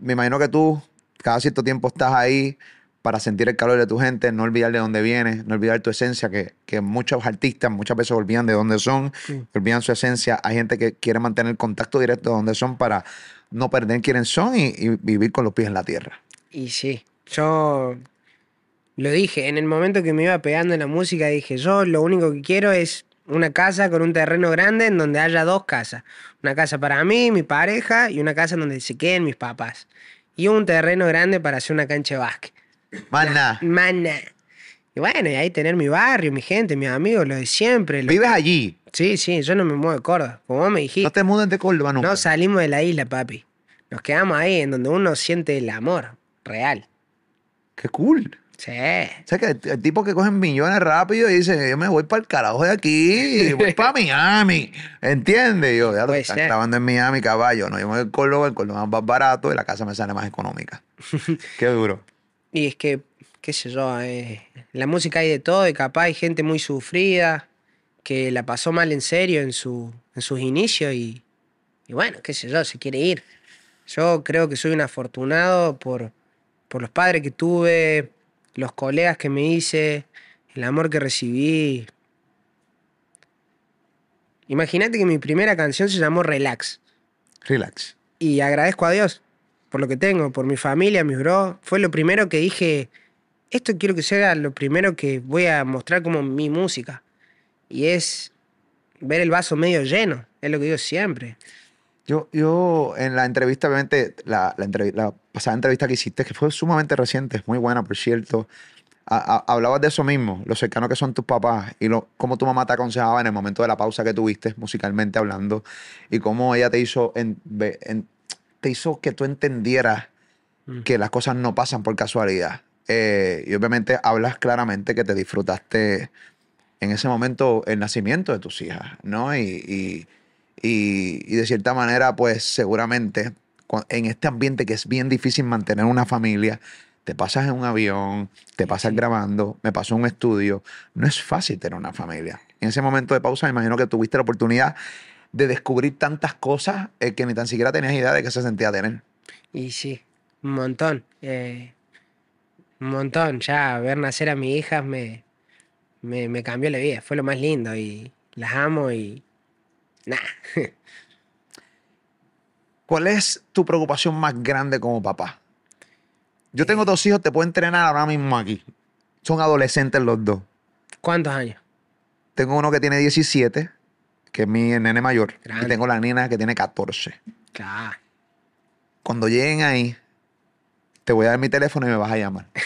Speaker 1: me imagino que tú cada cierto tiempo estás ahí para sentir el calor de tu gente, no olvidar de dónde vienes, no olvidar tu esencia, que, que muchos artistas muchas veces olvidan de dónde son,
Speaker 2: Sí.
Speaker 1: olvidan su esencia. Hay gente que quiere mantener contacto directo de dónde son para no perder quiénes son y, y vivir con los pies en la tierra.
Speaker 2: Y sí, yo lo dije, en el momento que me iba pegando en la música, dije, yo lo único que quiero es una casa con un terreno grande en donde haya dos casas. Una casa para mí, mi pareja, y una casa en donde se queden mis papás. Y un terreno grande para hacer una cancha de básquet.
Speaker 1: Nada.
Speaker 2: Mana. Y bueno, y ahí tener mi barrio, mi gente, mis amigos, lo de siempre. lo-
Speaker 1: Vives allí.
Speaker 2: Sí, sí, yo no me muevo de Córdoba. Como vos me dijiste.
Speaker 1: No te mudes de Córdoba nunca.
Speaker 2: No salimos de la isla, papi. Nos quedamos ahí, en donde uno siente el amor real.
Speaker 1: Qué cool.
Speaker 2: Sí.
Speaker 1: O sea, que el, tipo que coge millones rápido y dice, yo me voy para el carajo de aquí, voy para Miami. ¿Entiendes? Yo, ya
Speaker 2: Puede
Speaker 1: están grabando en Miami, caballo. No, yo me voy al Córdoba, el Córdoba es más barato y la casa me sale más económica. Qué duro.
Speaker 2: Y es que, qué sé yo, eh, la música hay de todo y capaz hay gente muy sufrida que la pasó mal en serio en, su, en sus inicios y, y bueno, qué sé yo, se quiere ir. Yo creo que soy un afortunado por, por los padres que tuve, los colegas que me hice, el amor que recibí. Imagínate que mi primera canción se llamó Relax.
Speaker 1: Relax.
Speaker 2: Y agradezco a Dios por lo que tengo, por mi familia, mis bros. Fue lo primero que dije, esto quiero que sea lo primero que voy a mostrar como mi música. Y es ver el vaso medio lleno, es lo que digo siempre.
Speaker 1: Yo, yo en la entrevista, obviamente, la, la, entrevi- la pasada entrevista que hiciste, que fue sumamente reciente, muy buena, por cierto, a- hablabas de eso mismo, lo cercano que son tus papás y lo, cómo tu mamá te aconsejaba en el momento de la pausa que tuviste, musicalmente hablando, y cómo ella te hizo, en- en- te hizo que tú entendieras
Speaker 2: Mm.
Speaker 1: que las cosas no pasan por casualidad. Eh, y obviamente hablas claramente que te disfrutaste en ese momento el nacimiento de tus hijas, ¿no? Y, y- y- y de cierta manera, pues seguramente en este ambiente que es bien difícil mantener una familia, te pasas en un avión, te pasas grabando, me pasó en un estudio, no es fácil tener una familia. En ese momento de pausa me imagino que tuviste la oportunidad de descubrir tantas cosas eh, que ni tan siquiera tenías idea de que se sentía tener.
Speaker 2: Y sí, un montón. eh, un montón. Ya ver nacer a mi hija me, me, me cambió la vida. Fue lo más lindo y las amo y... Nah.
Speaker 1: ¿Cuál es tu preocupación más grande como papá? Yo tengo dos hijos, te puedo entrenar ahora mismo aquí. Son adolescentes los dos.
Speaker 2: ¿Cuántos años?
Speaker 1: Tengo uno que tiene 17, que es mi nene mayor.
Speaker 2: Grande.
Speaker 1: Y tengo la nena que tiene 14.
Speaker 2: Claro.
Speaker 1: Cuando lleguen ahí, te voy a dar mi teléfono y me vas a llamar.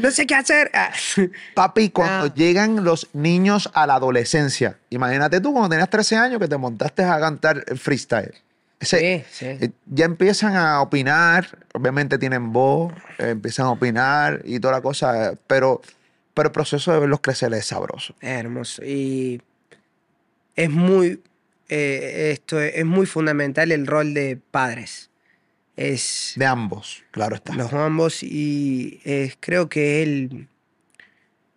Speaker 2: No sé qué hacer. Ah.
Speaker 1: Papi, cuando
Speaker 2: Ah.
Speaker 1: llegan los niños a la adolescencia, imagínate tú cuando tenías 13 años que te montaste a cantar el freestyle. Ese-
Speaker 2: Sí, sí.
Speaker 1: eh, ya empiezan a opinar, obviamente tienen voz, eh, empiezan a opinar y toda la cosa, pero, pero el proceso de verlos crecer es sabroso.
Speaker 2: Es hermoso. Y es muy, eh, esto es, es muy fundamental el rol de padres. Es
Speaker 1: De ambos, claro está.
Speaker 2: los ambos y es, creo que el,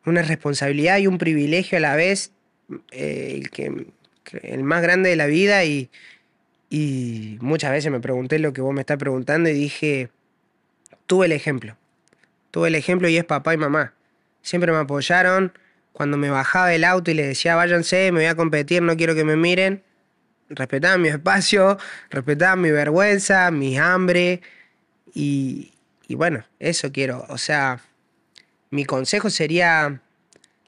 Speaker 2: una responsabilidad y un privilegio a la vez, eh, el, que- el más grande de la vida y, y muchas veces me pregunté lo que vos me estás preguntando y dije, tuve el ejemplo, tuve el ejemplo y es papá y mamá. Siempre me apoyaron. Cuando me bajaba del auto y les decía, váyanse, me voy a competir, no quiero que me miren, respetaban mi espacio, respetaban mi vergüenza, mi hambre. Y, y bueno, eso quiero. O sea, mi consejo sería,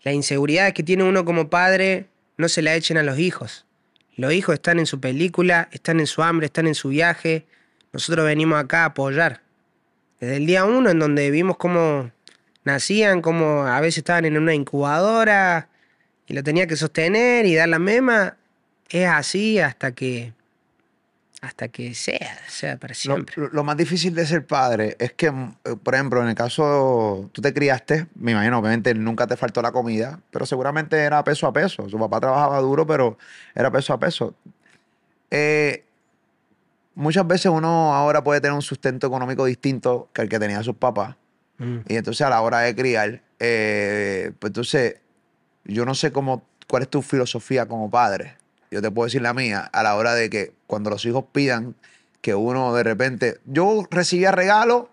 Speaker 2: la inseguridad que tiene uno como padre, no se la echen a los hijos. Los hijos están en su película, están en su hambre, están en su viaje. Nosotros venimos acá a apoyar. Desde el día uno, en donde vimos cómo nacían, cómo a veces estaban en una incubadora y lo tenía que sostener y dar la mema, es así hasta que hasta que sea, sea para siempre.
Speaker 1: lo- lo más difícil de ser padre es que, mm, eh, por ejemplo, en el caso, tú te criaste, me imagino, obviamente nunca te faltó la comida, pero seguramente era peso a peso. Su papá trabajaba duro, pero era peso a peso. Eh, muchas veces uno ahora puede tener un sustento económico distinto que el que tenía sus papás.
Speaker 2: Mm.
Speaker 1: Y entonces a la hora de criar, eh, pues entonces yo no sé cómo, cuál es tu filosofía como padre. Yo te puedo decir la mía, a la hora de que cuando los hijos pidan que uno de repente. Yo recibía regalos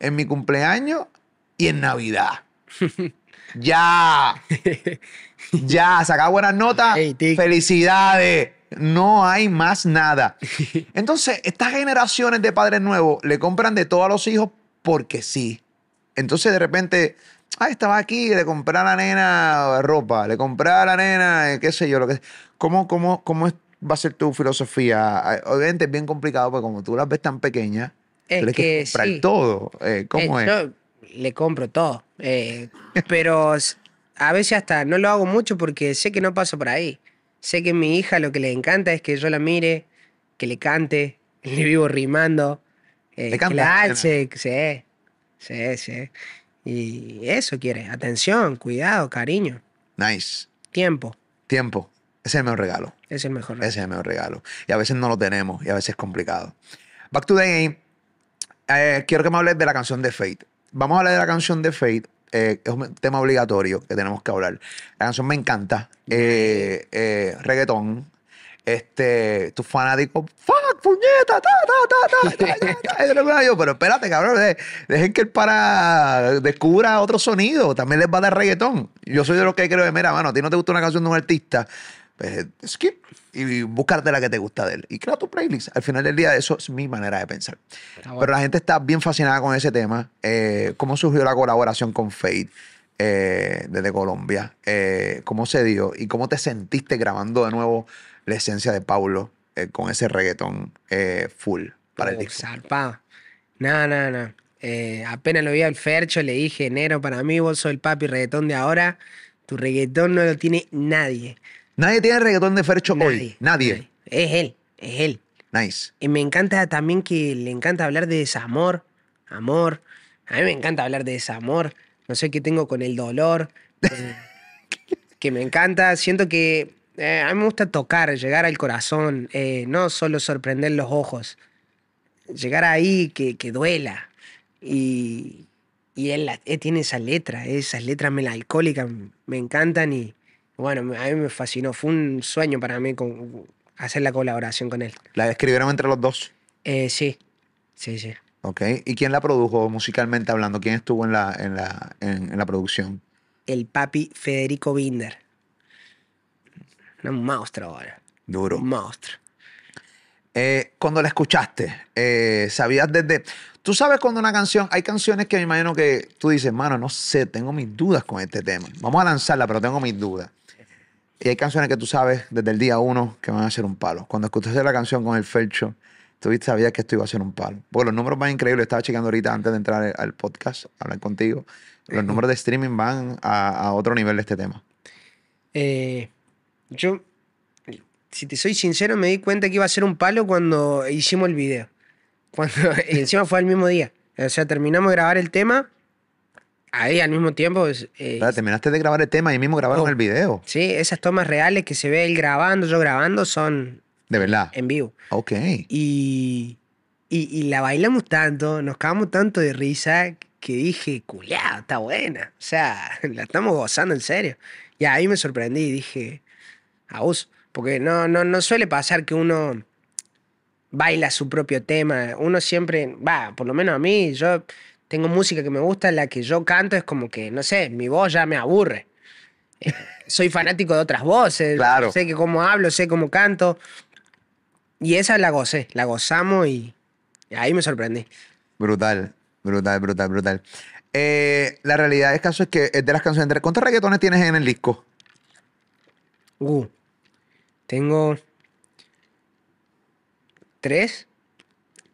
Speaker 1: en mi cumpleaños y en Navidad. ya. ya, sacaba buenas notas. Felicidades. No hay más nada. Entonces, estas generaciones de padres nuevos le compran de todo a los hijos porque sí. Entonces, de repente, ah, estaba aquí, le compré a la nena ropa, le compré a la nena, eh, qué sé yo, lo que ¿Cómo, cómo, cómo va a ser tu filosofía? Ah, Obviamente es bien complicado porque como tú las ves tan pequeñas,
Speaker 2: Es
Speaker 1: quieres
Speaker 2: que
Speaker 1: comprar
Speaker 2: sí.
Speaker 1: todo. Eh, ¿Cómo
Speaker 2: Eh,
Speaker 1: es?
Speaker 2: Yo le compro todo. eh, pero a veces hasta no lo hago mucho porque sé que no paso por ahí. Sé que a mi hija lo que le encanta es que yo la mire, que le cante, le vivo rimando, eh,
Speaker 1: ¿Le
Speaker 2: que la alce, que sí, sí, sí. Y eso quiere, atención, cuidado, cariño,
Speaker 1: Nice.
Speaker 2: tiempo,
Speaker 1: Tiempo. Ese es el mejor regalo.
Speaker 2: es el mejor.
Speaker 1: Ese es el mejor regalo. Y a veces no lo tenemos y a veces es complicado. Back to the game. Eh, quiero que me hables de la canción de Fate. Vamos a hablar de la canción de Fate. Eh, es un tema obligatorio que tenemos que hablar. La canción me encanta. Eh, eh, reggaetón. Este, tus fanáticos, fuck, puñeta, ta, ta, ta, ta, ta, ta, ta". Y de repente yo, pero espérate, cabrón, de- dejen que el para descubra otro sonido, también les va a dar reggaetón. Yo soy de los que creo que, mira, mano, a ti no te gusta una canción de un artista, pues skip y búscate la que te gusta de él. Y crea tu playlist. Al final del día, eso es mi manera de pensar.
Speaker 2: Bueno.
Speaker 1: Pero la gente está bien fascinada con ese tema. Eh, ¿Cómo surgió la colaboración con Fate eh, desde Colombia? Eh, ¿Cómo se dio? ¿Y cómo te sentiste grabando de nuevo la esencia de Paulo eh, con ese reggaetón eh, full para el disco?
Speaker 2: zarpado. No, no, no. Eh, apenas lo vi al Fercho, le dije, Nero, para mí vos sos el papi reggaetón de ahora. Tu reggaetón no lo tiene nadie.
Speaker 1: Nadie tiene reggaetón de Fercho
Speaker 2: Nadie.
Speaker 1: hoy. Nadie.
Speaker 2: Es él, es él.
Speaker 1: Nice.
Speaker 2: Y me encanta también que le encanta hablar de desamor, amor. A mí me encanta hablar de desamor. No sé qué tengo con el dolor. que me encanta. Siento que eh, a mí me gusta tocar, llegar al corazón, eh, no solo sorprender los ojos. Llegar ahí que, que duela. Y, y él, él tiene esa letra, esas letras melancólicas me encantan y bueno, a mí me fascinó. Fue un sueño para mí con, hacer la colaboración con él.
Speaker 1: La escribieron entre los dos.
Speaker 2: Eh, sí, sí, sí.
Speaker 1: ¿Ok? ¿Y quién la produjo musicalmente hablando? ¿Quién estuvo en la, en la, en, en la producción?
Speaker 2: El papi Federico Binder. Un monstruo ahora.
Speaker 1: Duro.
Speaker 2: Un monstruo.
Speaker 1: Eh, cuando la escuchaste, eh, sabías desde. Tú sabes cuando una canción. Hay canciones que me imagino que tú dices, mano, no sé, tengo mis dudas con este tema. Vamos a lanzarla, pero tengo mis dudas. Y hay canciones que tú sabes desde el día uno que van a ser un palo. Cuando escuchaste la canción con el Felcho, tú sabías que esto iba a ser un palo. Porque los números van increíbles. Estaba chequeando ahorita antes de entrar al podcast, hablar contigo. Los números de streaming van a, a otro nivel de este tema.
Speaker 2: Eh, yo, si te soy sincero, me di cuenta que iba a ser un palo cuando hicimos el video. Cuando, y encima fue al mismo día. O sea, terminamos de grabar el tema. Ahí al mismo tiempo. eh,
Speaker 1: Terminaste de grabar el tema y mismo grabaron
Speaker 2: Oh.
Speaker 1: el video.
Speaker 2: sí, esas tomas reales que se ve él grabando, yo grabando, son
Speaker 1: De verdad.
Speaker 2: en vivo.
Speaker 1: Ok.
Speaker 2: Y, y, y la bailamos tanto, nos cagamos tanto de risa que dije, culiao, está buena. O sea, la estamos gozando en serio. Y ahí me sorprendí y dije, a vos, porque no, no, no suele pasar que uno baila su propio tema. Uno siempre, va, por lo menos a mí, yo tengo música que me gusta, la que yo canto es como que, no sé, mi voz ya me aburre. Eh, soy fanático de otras voces,
Speaker 1: Claro.
Speaker 2: sé que cómo hablo, sé cómo canto. Y esa la gocé, la gozamos y, y ahí me sorprendí.
Speaker 1: Brutal, brutal, brutal, brutal. Eh, la realidad del caso es que es de las canciones. de- ¿Cuántos reggaetones tienes en el disco?
Speaker 2: Uh, tengo tres.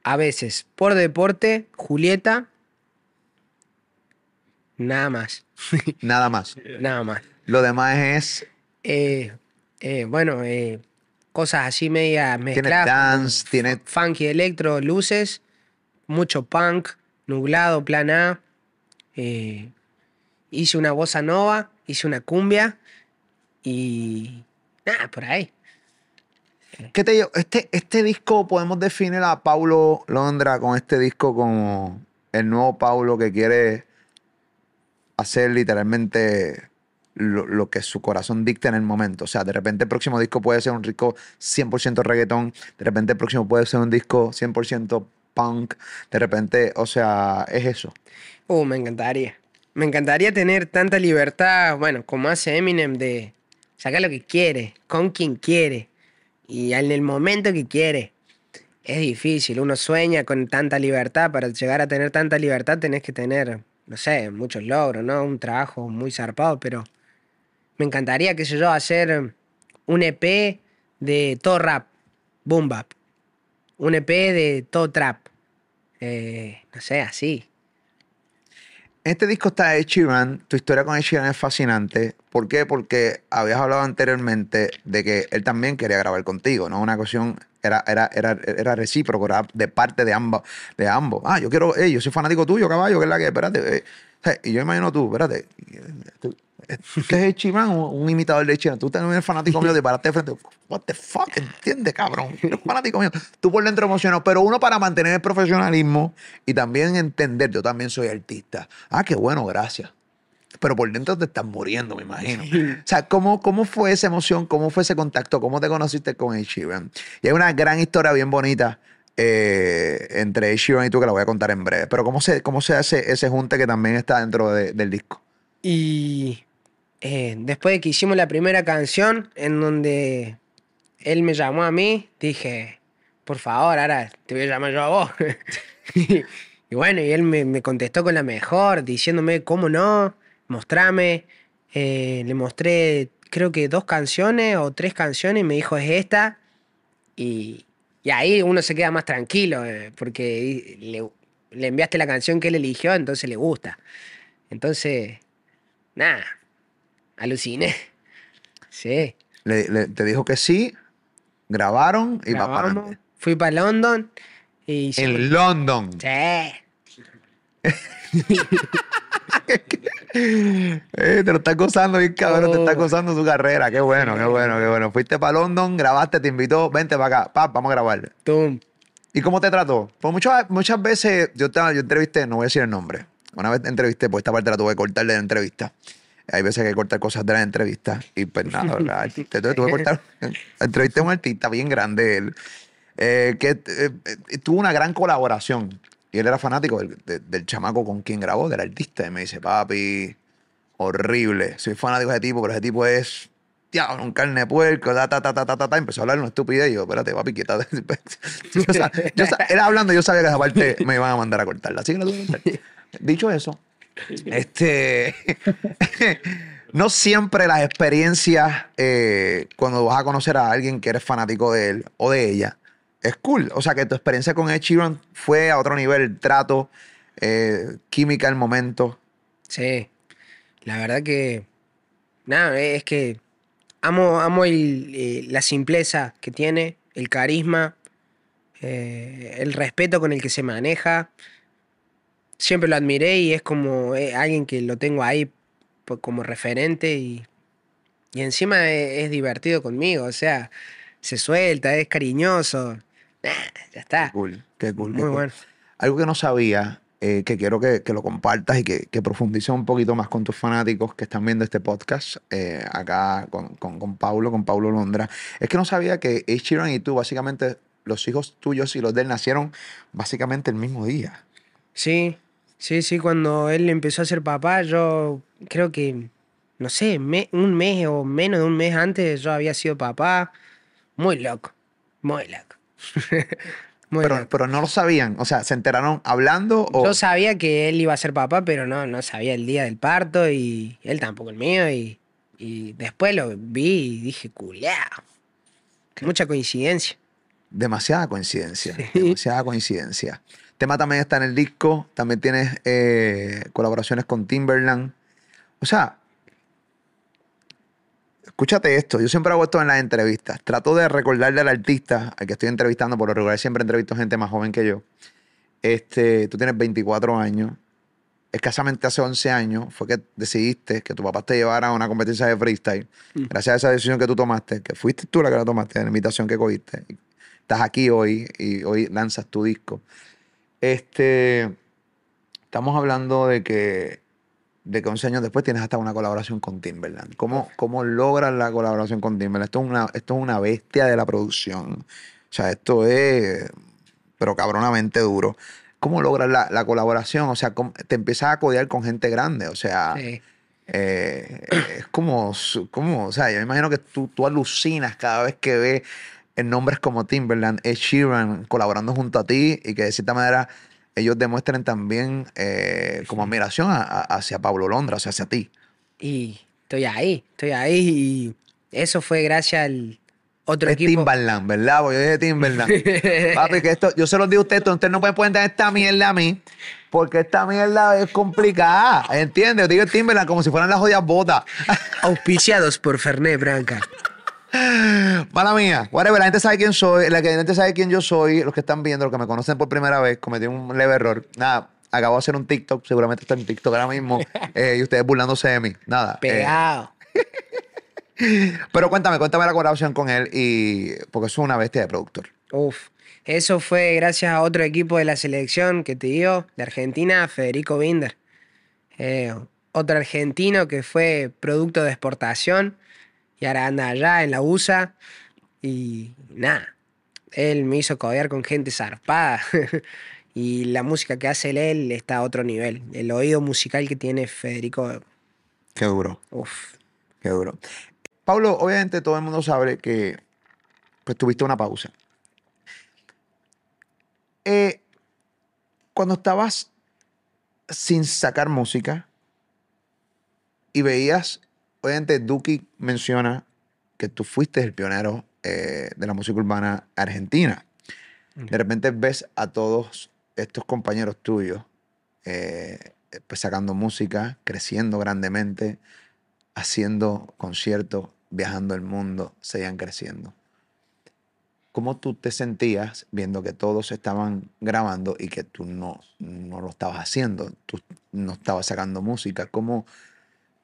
Speaker 2: A veces, por deporte, Julieta. Nada más.
Speaker 1: Nada más.
Speaker 2: Nada más.
Speaker 1: Lo demás es.
Speaker 2: Eh, eh, bueno, eh, cosas así
Speaker 1: Tiene
Speaker 2: mezcladas.
Speaker 1: dance, tiene.
Speaker 2: Funky electro, luces, mucho punk, nublado, plan A. eh, hice una bossa nova, hice una cumbia y nada, por ahí.
Speaker 1: ¿Qué te digo? Este, este disco podemos definir a Paulo Londra con este disco como el nuevo Paulo que quiere hacer literalmente lo, lo que su corazón dicta en el momento. O sea, de repente el próximo disco puede ser un disco 100% reggaetón, de repente el próximo puede ser un disco 100% punk, de repente, o sea, es eso.
Speaker 2: Uh, me encantaría. Me encantaría tener tanta libertad, bueno, como hace Eminem, de sacar lo que quiere, con quien quiere y en el momento que quiere. Es difícil, uno sueña con tanta libertad, para llegar a tener tanta libertad tenés que tener, no sé, muchos logros, ¿no? Un trabajo muy zarpado, pero me encantaría, qué sé yo, hacer un EP de todo rap, boom bap, un EP de todo trap, eh, no sé, así.
Speaker 1: Este disco está Ed Sheeran. Tu historia con Sheeran es fascinante. ¿Por qué? Porque habías hablado anteriormente de que él también quería grabar contigo, ¿no? Una cuestión era, era, era, era recíproco, era de parte de ambos. De ambos. Ah, yo quiero, hey, yo soy fanático tuyo, caballo, que es la que, espérate. eh. Y yo imagino tú, espérate. Este es Ed Sheeran, un, imitador de Sheeran. Tú también eres fanático mío, te paraste de frente. What the fuck, ¿entiendes, cabrón? Eres fanático mío. Tú por dentro emocionado, pero uno para mantener el profesionalismo y también entender, yo también soy artista. Ah, qué bueno, gracias. Pero por dentro te estás muriendo, me imagino. O sea, ¿cómo, ¿cómo fue esa emoción? ¿Cómo fue ese contacto? ¿Cómo te conociste con Ed Sheeran? Y hay una gran historia bien bonita eh, entre Ed Sheeran y tú que la voy a contar en breve. Pero ¿cómo se, cómo se hace ese junte que también está dentro de- del disco?
Speaker 2: Y eh, después de que hicimos la primera canción, en donde él me llamó a mí, dije, por favor, ahora te voy a llamar yo a vos. y, y bueno, y él me, me contestó con la mejor, diciéndome, ¿cómo no? Mostrame. Eh, le mostré, creo que dos canciones o tres canciones, y me dijo, es esta. Y, y ahí uno se queda más tranquilo, eh, porque le, le enviaste la canción que él eligió, entonces le gusta. Entonces, nada, aluciné. Sí.
Speaker 1: Le- le- te dijo que sí, grabaron y va para.
Speaker 2: Fui para London y
Speaker 1: En London.
Speaker 2: Sí.
Speaker 1: Eh, te lo estás gozando bien cabrón, te está
Speaker 2: Oh.
Speaker 1: gozando su carrera. Qué bueno, qué bueno, qué bueno. Fuiste para London, grabaste, te invitó, vente para acá, pa, vamos a grabar.
Speaker 2: Tum.
Speaker 1: ¿Y cómo te trató? Pues muchas, muchas veces yo, te, yo entrevisté, no voy a decir el nombre. Una vez entrevisté, pues esta parte la tuve que cortar de la entrevista. Hay veces que hay que cortar cosas de la entrevista. Y pues nada. Entonces tuve que cortar. Entrevisté a un artista bien grande, él, eh, que eh, eh, tuvo una gran colaboración. Y él era fanático del, de- del chamaco con quien grabó, del artista. Y me dice, papi, horrible. Soy fanático de ese tipo, pero ese tipo es. Diablo, un carne de puerco, ta, ta, ta, ta, ta, ta, ta. Empezó a hablar una estupidez. Y yo, espérate, papi, quietate. yo, sa- yo él hablando, yo sabía que esa parte me iban a mandar a cortarla. Así que la tuve que. Dicho eso, este. no siempre las experiencias, eh, cuando vas a conocer a alguien que eres fanático de él o de ella, es cool. O sea, que tu experiencia con Ed Sheeran fue a otro nivel, el trato, eh, química, el momento.
Speaker 2: Sí. La verdad que. Nada, es que amo, amo el, eh, la simpleza que tiene, el carisma, eh, el respeto con el que se maneja. Siempre lo admiré y es como eh, alguien que lo tengo ahí como referente y, y encima es, es divertido conmigo, o sea, se suelta, es cariñoso. Nah, ya está.
Speaker 1: Cool, qué cool. qué
Speaker 2: Muy
Speaker 1: cool.
Speaker 2: bueno.
Speaker 1: Algo que no sabía, eh, que quiero que, que lo compartas y que, que profundices un poquito más con tus fanáticos que están viendo este podcast, eh, acá con, con, con Paulo, con Paulo Londra, es que no sabía que Ed Sheeran y tú, básicamente, los hijos tuyos y los de él nacieron básicamente el mismo día.
Speaker 2: Sí, sí, sí, cuando él empezó a ser papá, yo creo que, no sé, me- un mes o menos de un mes antes yo había sido papá. Muy loco, muy loco. muy
Speaker 1: Pero, no lo sabían, o sea, se enteraron hablando o...
Speaker 2: Yo sabía que él iba a ser papá, pero no, no sabía el día del parto y él tampoco el mío. Y, y después lo vi y dije, culeado. Mucha coincidencia.
Speaker 1: Demasiada coincidencia,
Speaker 2: Sí.
Speaker 1: demasiada coincidencia. Tema también está en el disco, también tienes eh, colaboraciones con Timberland. O sea, escúchate esto, yo siempre hago esto en las entrevistas. Trato de recordarle al artista al que estoy entrevistando, por lo regular siempre entrevisto gente más joven que yo. Este, tú tienes 24 años, escasamente hace 11 años fue que decidiste que tu papá te llevara a una competencia de freestyle.
Speaker 2: Mm.
Speaker 1: Gracias a esa decisión que tú tomaste, que fuiste tú la que la tomaste, la invitación que cogiste. Estás aquí hoy y hoy lanzas tu disco. Este, estamos hablando de que de que 11 años después tienes hasta una colaboración con Timberland. ¿Cómo, cómo logras la colaboración con Timberland? Esto es, una, esto es una bestia de la producción. O sea, esto es, pero cabronamente duro. ¿Cómo logras la, la colaboración? O sea, ¿cómo- te empiezas a codear con gente grande. O sea,
Speaker 2: Sí.
Speaker 1: eh, es como, como, o sea, yo me imagino que tú, tú alucinas cada vez que ves en nombres como Timberland, Ed Sheeran colaborando junto a ti y que de cierta manera ellos demuestren también eh, como admiración a- a- hacia Pablo Londra, o sea, hacia ti.
Speaker 2: Y estoy ahí, estoy ahí y eso fue gracias al otro
Speaker 1: es
Speaker 2: equipo.
Speaker 1: Timberland, ¿verdad? Porque yo dije Timberland. Papi, que esto, yo se los digo a ustedes, ustedes no pueden poner esta mierda a mí, porque esta mierda es complicada, ¿entiendes? Yo digo Timberland como si fueran las jodidas botas.
Speaker 2: Auspiciados por Fernet Branca.
Speaker 1: Mala mía, whatever, la gente sabe quién soy, la gente sabe quién yo soy, los que están viendo, los que me conocen por primera vez, cometí un leve error. Nada, acabo de hacer un TikTok, seguramente está en TikTok ahora mismo, eh, y ustedes burlándose de mí. Nada. eh,
Speaker 2: Pegado.
Speaker 1: pero cuéntame, cuéntame la colaboración con él, y porque es una bestia de productor.
Speaker 2: Uf. Eso fue gracias a otro equipo de la selección que te digo, de Argentina, Federico Binder. Eh, otro argentino que fue producto de exportación y ahora anda allá en la USA. Y nada, él me hizo codear con gente zarpada. y la música que hace él está a otro nivel. El oído musical que tiene Federico,
Speaker 1: Qué duro.
Speaker 2: uf.
Speaker 1: Qué duro. Pablo, obviamente todo el mundo sabe que pues tuviste una pausa. Eh, cuando estabas sin sacar música y veías, obviamente Duki menciona que tú fuiste el pionero eh, de la música urbana argentina. De repente ves a todos estos compañeros tuyos eh, pues sacando música, creciendo grandemente, haciendo conciertos, viajando el mundo, seguían creciendo. ¿Cómo tú te sentías viendo que todos estaban grabando y que tú no, no lo estabas haciendo? Tú no estabas sacando música. ¿Cómo,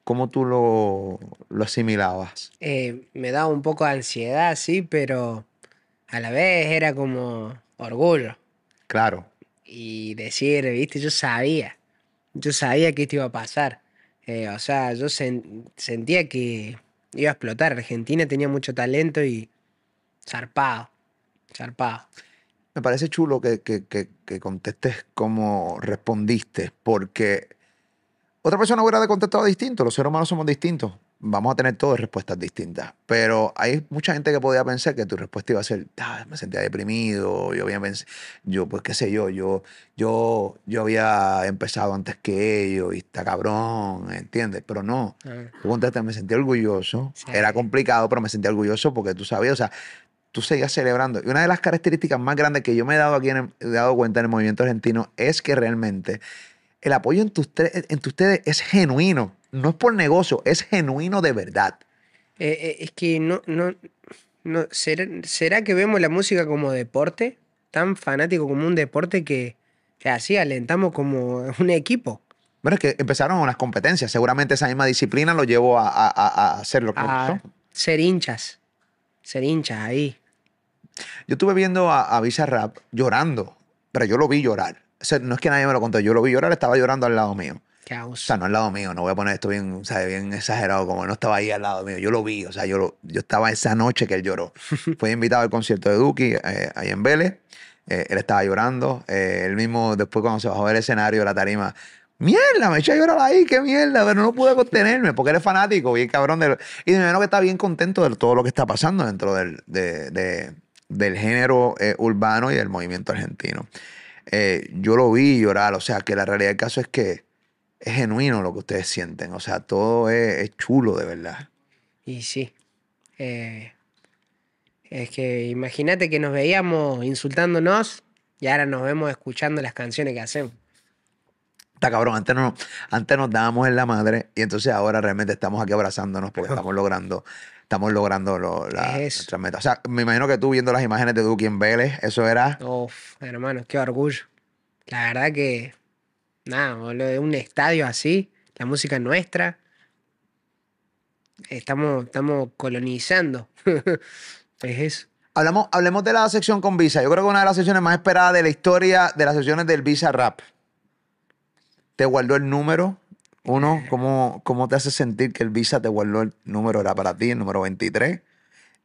Speaker 1: cómo tú lo, lo asimilabas?
Speaker 2: Eh, me daba un poco de ansiedad, sí, pero a la vez era como orgullo.
Speaker 1: Claro,
Speaker 2: y decir, viste, yo sabía, yo sabía que esto iba a pasar. Eh, o sea, yo sen- sentía que iba a explotar. Argentina tenía mucho talento y zarpado, zarpado.
Speaker 1: me parece chulo que, que, que, que contestes como respondiste, porque otra persona hubiera contestado distinto. Los seres humanos somos distintos. Vamos a tener todas respuestas distintas. Pero hay mucha gente que podía pensar que tu respuesta iba a ser, "Ah, me sentía deprimido, yo había yo, pues qué sé yo, yo, yo, yo había empezado antes que ellos y está cabrón, ¿entiendes? Pero no. Tú contestas, me sentí orgulloso.
Speaker 2: Sí.
Speaker 1: Era complicado, pero me sentí orgulloso porque tú sabías, o sea, tú seguías celebrando. Y una de las características más grandes que yo me he dado aquí, en el- he dado cuenta en el movimiento argentino, es que realmente el apoyo entre, usted- entre ustedes es genuino. No es por negocio, es genuino de verdad.
Speaker 2: eh, eh, es que no, no, no ¿será, será que vemos la música como deporte? Tan fanático como un deporte que, que así alentamos como un equipo.
Speaker 1: Bueno, es que empezaron unas competencias. Seguramente esa misma disciplina lo llevó a, a- a- hacer lo que
Speaker 2: A ser hinchas, ser hinchas ahí.
Speaker 1: Yo estuve viendo a, a Visa Rap llorando, pero yo lo vi llorar. O sea, no es que nadie me lo contó, yo lo vi llorar, estaba llorando al lado mío.
Speaker 2: Qué
Speaker 1: O sea, no al lado mío, no voy a poner esto bien, ¿sabes? bien exagerado, como no estaba ahí al lado mío. Yo lo vi, o sea, yo, lo- yo estaba esa noche que él lloró. Fue invitado al concierto de Duki eh, ahí en Vélez. Eh, él estaba llorando. Eh, él mismo, después, cuando se bajó del escenario de la tarima, mierda, me eché a llorar ahí, qué mierda, pero no pude contenerme porque él es fanático, bien cabrón. De, y me imagino que está bien contento de todo lo que está pasando dentro del, de- de- del género eh, urbano y del movimiento argentino. Eh, yo lo vi llorar, o sea, que la realidad del caso es que es genuino lo que ustedes sienten. O sea, todo es, es chulo de verdad.
Speaker 2: Y sí. eh, es que imagínate que nos veíamos insultándonos y ahora nos vemos escuchando las canciones que hacemos.
Speaker 1: Está cabrón, antes, no, antes nos dábamos en la madre y entonces ahora realmente estamos aquí abrazándonos porque estamos logrando, estamos logrando lo- la,
Speaker 2: Es
Speaker 1: nuestras metas. O sea, me imagino que tú viendo las imágenes de Duki en Vélez, eso era...
Speaker 2: Uf, hermano, qué orgullo. La verdad que, nada, boludo, de un estadio así, la música nuestra, estamos, estamos colonizando. es eso.
Speaker 1: Hablamos, hablemos de la sección con Visa. Yo creo que una de las secciones más esperadas de la historia de las sesiones del Visa Rap. Te guardó el número Uno, ¿cómo, ¿cómo te hace sentir que el Visa te guardó el número, era para ti, el número 23?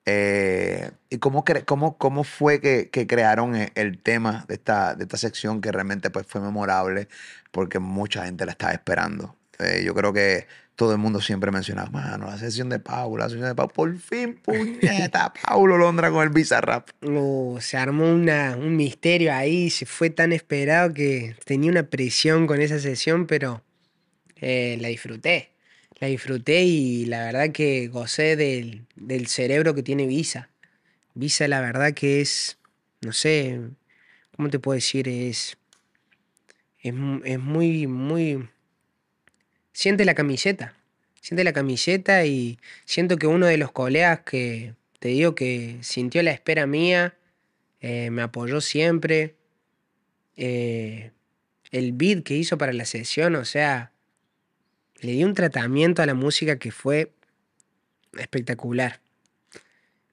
Speaker 1: Eh, ¿Y cómo, cre- cómo, cómo fue que, que crearon e- el tema de esta, de esta sección que realmente pues, fue memorable porque mucha gente la estaba esperando? Eh, yo creo que todo el mundo siempre mencionaba, mano, la sesión de Paulo, la sesión de Paulo, por fin, puñeta, Paulo Londra con el Visa Rap.
Speaker 2: Uh, se armó una- un misterio ahí, se fue tan esperado que tenía una presión con esa sesión, pero eh, la disfruté. La disfruté y la verdad que gocé del, del cerebro que tiene Visa. Visa, la verdad que es, no sé, ¿cómo te puedo decir? Es, es, es muy, muy... Siente la camiseta. Siente la camiseta y siento que uno de los colegas que te digo que sintió la espera mía, eh, me apoyó siempre. eh, el beat que hizo para la sesión, o sea, le dio un tratamiento a la música que fue espectacular.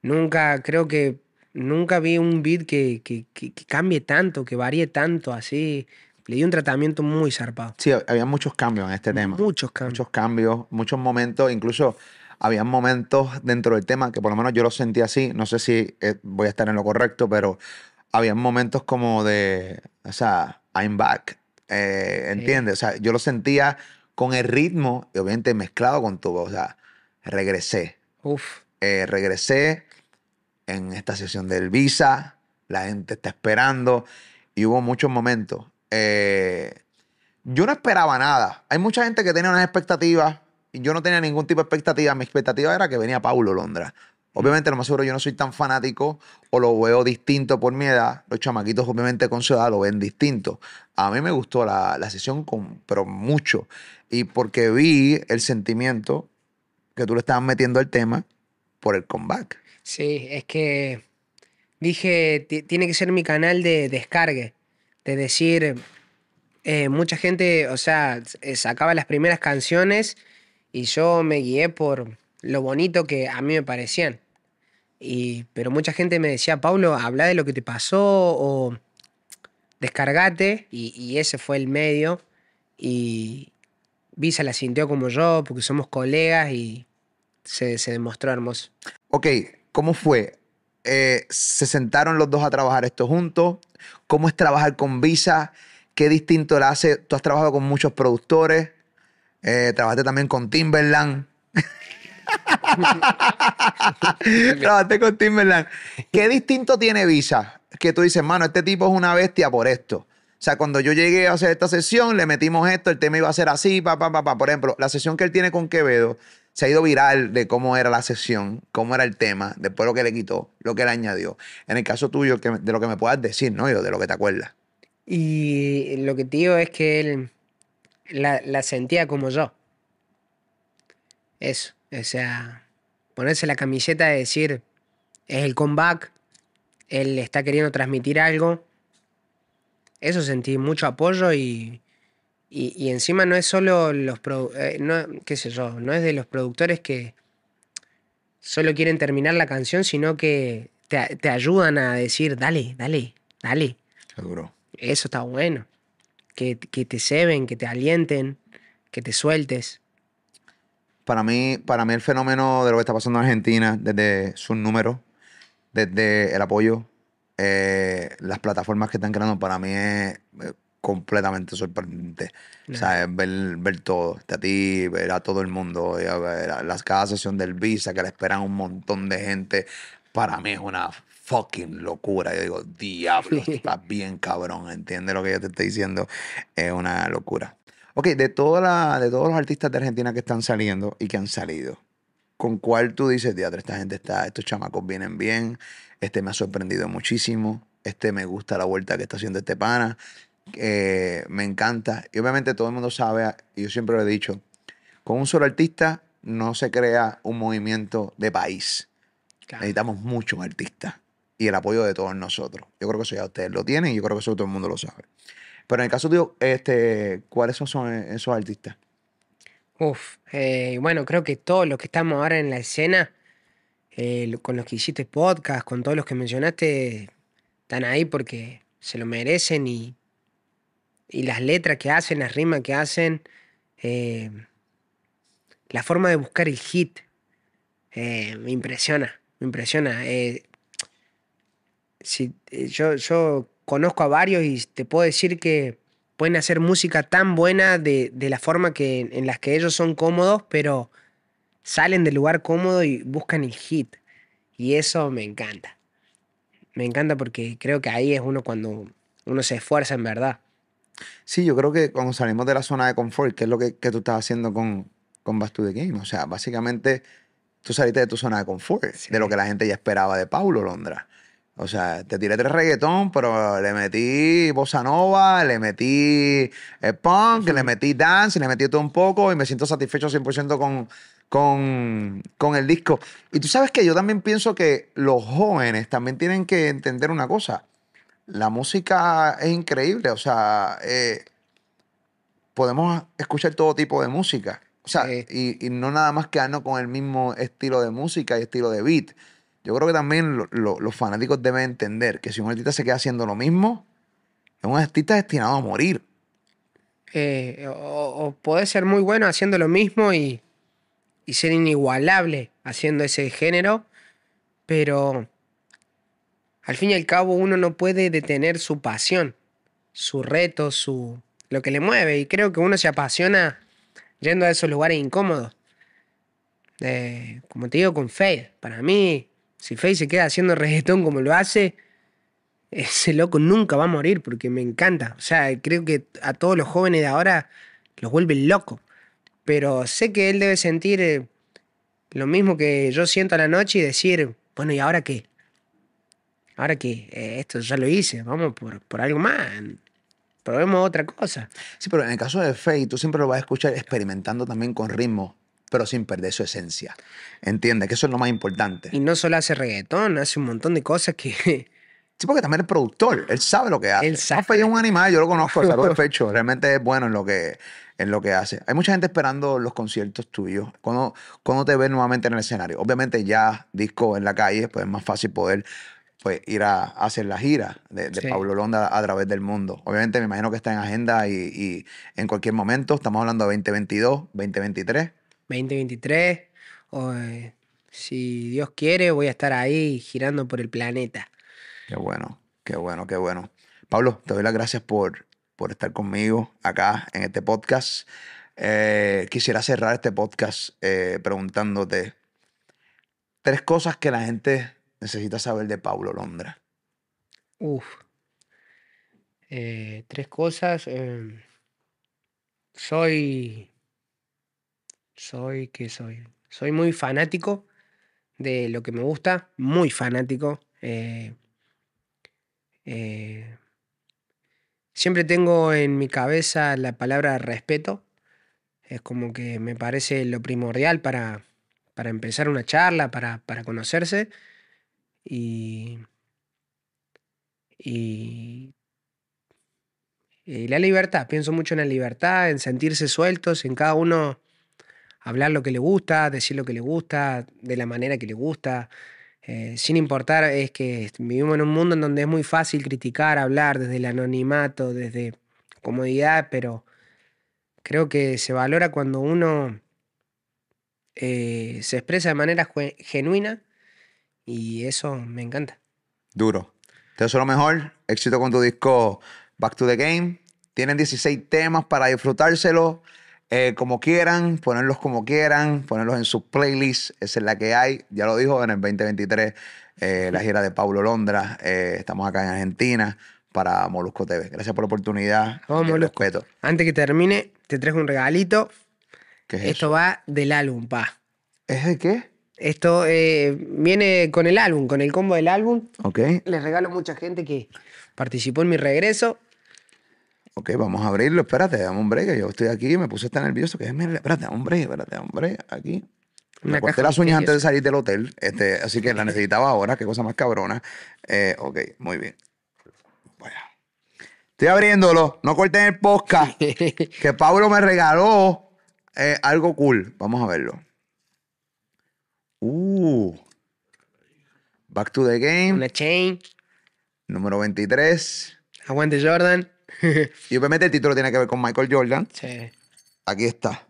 Speaker 2: Nunca, creo que nunca vi un beat que, que- que- que cambie tanto, que varíe tanto así. Le dio un tratamiento muy zarpado.
Speaker 1: Sí, había muchos cambios en este tema.
Speaker 2: Muchos cambios.
Speaker 1: muchos cambios, muchos momentos, incluso había momentos dentro del tema que por lo menos yo lo sentí así, no sé si eh, voy a estar en lo correcto, pero había momentos como de, o sea, I'm back, eh, ¿entiendes? O sea, yo lo sentía con el ritmo y obviamente mezclado con tu voz, o sea, regresé,
Speaker 2: Uf,
Speaker 1: eh, regresé en esta sesión del Visa, la gente está esperando y hubo muchos momentos. Eh, yo no esperaba nada. Hay mucha gente que tenía unas expectativas y yo no tenía ningún tipo de expectativa. Mi expectativa era que venía Paulo Londra. Obviamente, lo más seguro, yo no soy tan fanático o lo veo distinto por mi edad. Los chamaquitos, obviamente, con su edad lo ven distinto. A mí me gustó la, la sesión, con, pero mucho. Y porque vi el sentimiento que tú le estabas metiendo al tema por el comeback.
Speaker 2: sí, es que dije, "Ti- tiene que ser mi canal de descargue. De decir, eh, mucha gente, o sea, eh, sacaba las primeras canciones y yo me guié por lo bonito que a mí me parecían. Y, pero mucha gente me decía, Paulo, habla de lo que te pasó o descargate. Y, y ese fue el medio. Y Visa la sintió como yo, porque somos colegas y se, se demostró hermoso.
Speaker 1: Ok, ¿cómo fue? Eh, ¿Se sentaron los dos a trabajar esto juntos? ¿Cómo es trabajar con Visa? ¿Qué distinto le hace? Tú has trabajado con muchos productores. eh, trabajaste también con Timberland. trabajaste con Timberland. ¿Qué distinto tiene Visa? Que tú dices, mano, este tipo es una bestia por esto. O sea, cuando yo llegué a hacer esta sesión, le metimos esto, el tema iba a ser así, pa, pa, pa, pa. Por ejemplo, la sesión que él tiene con Quevedo se ha ido viral de cómo era la sesión, cómo era el tema, después lo que le quitó, lo que le añadió. En el caso tuyo, de lo que me puedas decir, ¿no? Yo, de lo que te acuerdas.
Speaker 2: Y lo que te digo es que él la sentía como yo. Eso, o sea, ponerse la camiseta de decir, es el comeback, él está queriendo transmitir algo. Eso sentí mucho apoyo y, y, y encima no es solo los, eh, no, qué sé yo, no es de los productores que solo quieren terminar la canción, sino que te, te ayudan a decir, dale, dale, dale.
Speaker 1: Seguro.
Speaker 2: Eso está bueno. Que, que te ceben, que te alienten, que te sueltes.
Speaker 1: Para mí, para mí el fenómeno de lo que está pasando en Argentina, desde sus números, desde el apoyo, eh, las plataformas que están creando, para mí es eh, completamente sorprendente. O sea, ver, ver todo, a ti, ver a todo el mundo, a ver las, cada sesión del Visa, que le esperan un montón de gente, para mí es una fucking locura. Yo digo, diablo, estás bien cabrón, ¿entiendes lo que yo te estoy diciendo? Es una locura. Ok, de, toda la, de todos los artistas de Argentina que están saliendo y que han salido, ¿con cuál tú dices, teatro, esta gente está, estos chamacos vienen bien, este me ha sorprendido muchísimo, este me gusta la vuelta que está haciendo este pana, eh, me encanta. Y obviamente todo el mundo sabe, y yo siempre lo he dicho, con un solo artista no se crea un movimiento de país.
Speaker 2: Claro.
Speaker 1: Necesitamos muchos artistas y el apoyo de todos nosotros. Yo creo que eso ya ustedes lo tienen y yo creo que eso todo el mundo lo sabe. Pero en el caso tuyo, este, ¿cuáles son, esos artistas?
Speaker 2: Uf, eh, bueno, creo que todos los que estamos ahora en la escena, eh, con los que hiciste podcast, con todos los que mencionaste, están ahí porque se lo merecen y, y las letras que hacen, las rimas que hacen, eh, la forma de buscar el hit. me impresiona, me impresiona. si, yo, yo conozco a varios y te puedo decir que pueden hacer música tan buena de, de la forma que, en las que ellos son cómodos, pero salen del lugar cómodo y buscan el hit. Y eso me encanta. Me encanta porque creo que ahí es uno cuando uno se esfuerza en verdad.
Speaker 1: Sí, yo creo que cuando salimos de la zona de confort, que es lo que, que tú estás haciendo con, con Back to the Game, o sea, básicamente tú saliste de tu zona de confort, de lo que la gente ya esperaba de Paulo Londra. O sea, te tiré tres reggaetón, pero le metí bossa nova, le metí eh, punk, le metí dance, le metí todo un poco y me siento satisfecho 100% con, con, con el disco. Y tú sabes que yo también pienso que los jóvenes también tienen que entender una cosa. La música es increíble, o sea, eh, podemos escuchar todo tipo de música. O sea,
Speaker 2: Sí.
Speaker 1: y, y no nada más quedarnos con el mismo estilo de música y estilo de beat. Yo creo que también lo- lo- los fanáticos deben entender que si un artista se queda haciendo lo mismo, es un artista destinado a morir.
Speaker 2: Eh, o, o podés ser muy bueno haciendo lo mismo y, y ser inigualable haciendo ese género, pero al fin y al cabo uno no puede detener su pasión, su reto, su lo que le mueve. Y creo que uno se apasiona yendo a esos lugares incómodos. Eh, como te digo, con Fade. Para mí, si Fade se queda haciendo reggaetón como lo hace, ese loco nunca va a morir porque me encanta. O sea, creo que a todos los jóvenes de ahora los vuelve locos. Pero sé que él debe sentir eh, lo mismo que yo siento a la noche y decir, bueno, ¿y ahora qué? Ahora qué, Eh, esto ya lo hice, vamos por, por algo más. Probemos otra cosa.
Speaker 1: Sí, pero en el caso de Faye, tú siempre lo vas a escuchar experimentando también con ritmo, pero sin perder su esencia. ¿Entiendes? Que eso es lo más importante.
Speaker 2: Y no solo hace reggaetón, hace un montón de cosas que
Speaker 1: Sí, porque también es productor, él sabe lo que hace.
Speaker 2: Él sabe.
Speaker 1: Es un animal, yo lo conozco, saludos de pecho, realmente es bueno en lo que, en lo que hace. Hay mucha gente esperando los conciertos tuyos. ¿Cuándo, cuándo te ves nuevamente en el escenario? Obviamente ya disco en la calle, pues es más fácil poder pues, ir a, a hacer la gira de, de
Speaker 2: Sí.
Speaker 1: Pablo Londa a través del mundo. Obviamente me imagino que está en agenda y, y en cualquier momento, estamos hablando de 2022, 2023.
Speaker 2: 2023, o, eh, si Dios quiere, voy a estar ahí girando por el planeta.
Speaker 1: Qué bueno, qué bueno, qué bueno. Pablo, te doy las gracias por, por estar conmigo acá en este podcast. Eh, quisiera cerrar este podcast eh, preguntándote tres cosas que la gente necesita saber de Pablo Londra.
Speaker 2: Uf. Eh, tres cosas. soy. Soy. ¿Qué soy? Soy muy fanático de lo que me gusta. Muy fanático. eh, eh, siempre tengo en mi cabeza la palabra respeto. Es como que me parece lo primordial para, para empezar una charla, para, para conocerse. Y, y, y la libertad, pienso mucho en la libertad, en sentirse sueltos, en cada uno hablar lo que le gusta, decir lo que le gusta, de la manera que le gusta, eh, sin importar, es que vivimos en un mundo en donde es muy fácil criticar, hablar desde el anonimato, desde comodidad, pero creo que se valora cuando uno eh, se expresa de manera genuina y eso me encanta.
Speaker 1: Duro. Te deseo lo mejor. Éxito con tu disco Back to the Game. Tienen 16 temas para disfrutárselo eh, como quieran, ponerlos como quieran, ponerlos en sus playlists. Esa es la que hay. Ya lo dijo en el 2023, eh, la gira de Paulo Londra. Eh, estamos acá en Argentina para Molusco TV. Gracias por la oportunidad. El
Speaker 2: Molusco.
Speaker 1: respeto.
Speaker 2: Antes que termine, te traigo un regalito.
Speaker 1: ¿Qué es
Speaker 2: Esto
Speaker 1: eso?
Speaker 2: va del álbum, pa.
Speaker 1: ¿Es de qué?
Speaker 2: Esto viene con el álbum, con el combo del álbum.
Speaker 1: Ok,
Speaker 2: Les regalo a mucha gente que participó en mi regreso.
Speaker 1: Ok, vamos a abrirlo. Espérate, dame un break. que Yo estoy aquí, me puse tan nervioso que espérate, dame un break, espérate, dame un break. Aquí. Me corté las uñas antes de salir del hotel, este, así que la necesitaba ahora, qué cosa más cabrona. Eh, ok, muy bien. Bueno. Estoy abriéndolo, no corten el podcast, que Pablo me regaló eh, algo cool. Vamos a verlo. Uh. Back to the Game,
Speaker 2: Una chain.
Speaker 1: número 23.
Speaker 2: Aguante Jordan.
Speaker 1: Y obviamente el título tiene que ver con Michael Jordan.
Speaker 2: sí.
Speaker 1: Aquí está.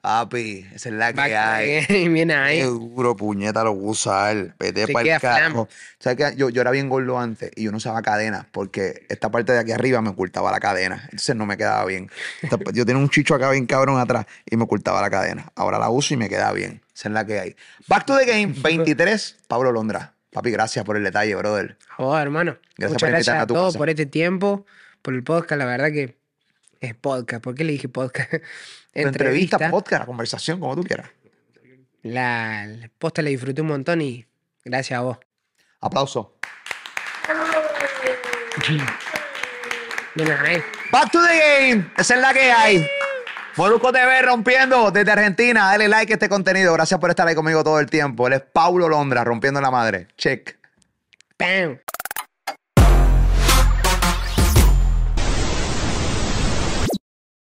Speaker 1: Papi, esa es la que
Speaker 2: Va-
Speaker 1: hay.
Speaker 2: Viene
Speaker 1: Qué
Speaker 2: ahí.
Speaker 1: duro, puñeta, lo usar. Vete
Speaker 2: Te
Speaker 1: para el carajo. ¿Sabes qué? Yo, yo era bien gordo antes y yo no usaba cadena porque esta parte de aquí arriba me ocultaba la cadena. Entonces no me quedaba bien. Yo tenía un chicho acá bien cabrón atrás y me ocultaba la cadena. Ahora la uso y me queda bien. Esa es la que hay. Back to the game 23, Pablo Londra. Papi, gracias por el detalle, brother.
Speaker 2: Oh, hermano.
Speaker 1: Gracias
Speaker 2: Muchas
Speaker 1: por
Speaker 2: gracias a todos
Speaker 1: casa.
Speaker 2: por este tiempo, por el podcast. La verdad que es podcast. ¿Por qué le dije podcast?
Speaker 1: Entrevista, podcast, conversación, como tú quieras.
Speaker 2: La, la posta la disfruté un montón y gracias a vos.
Speaker 1: Aplauso. Back to the game. Esa es la que hay. Molusco TV rompiendo desde Argentina. Dale like a este contenido. Gracias por estar ahí conmigo todo el tiempo. Él es Paulo Londra rompiendo la madre. Check.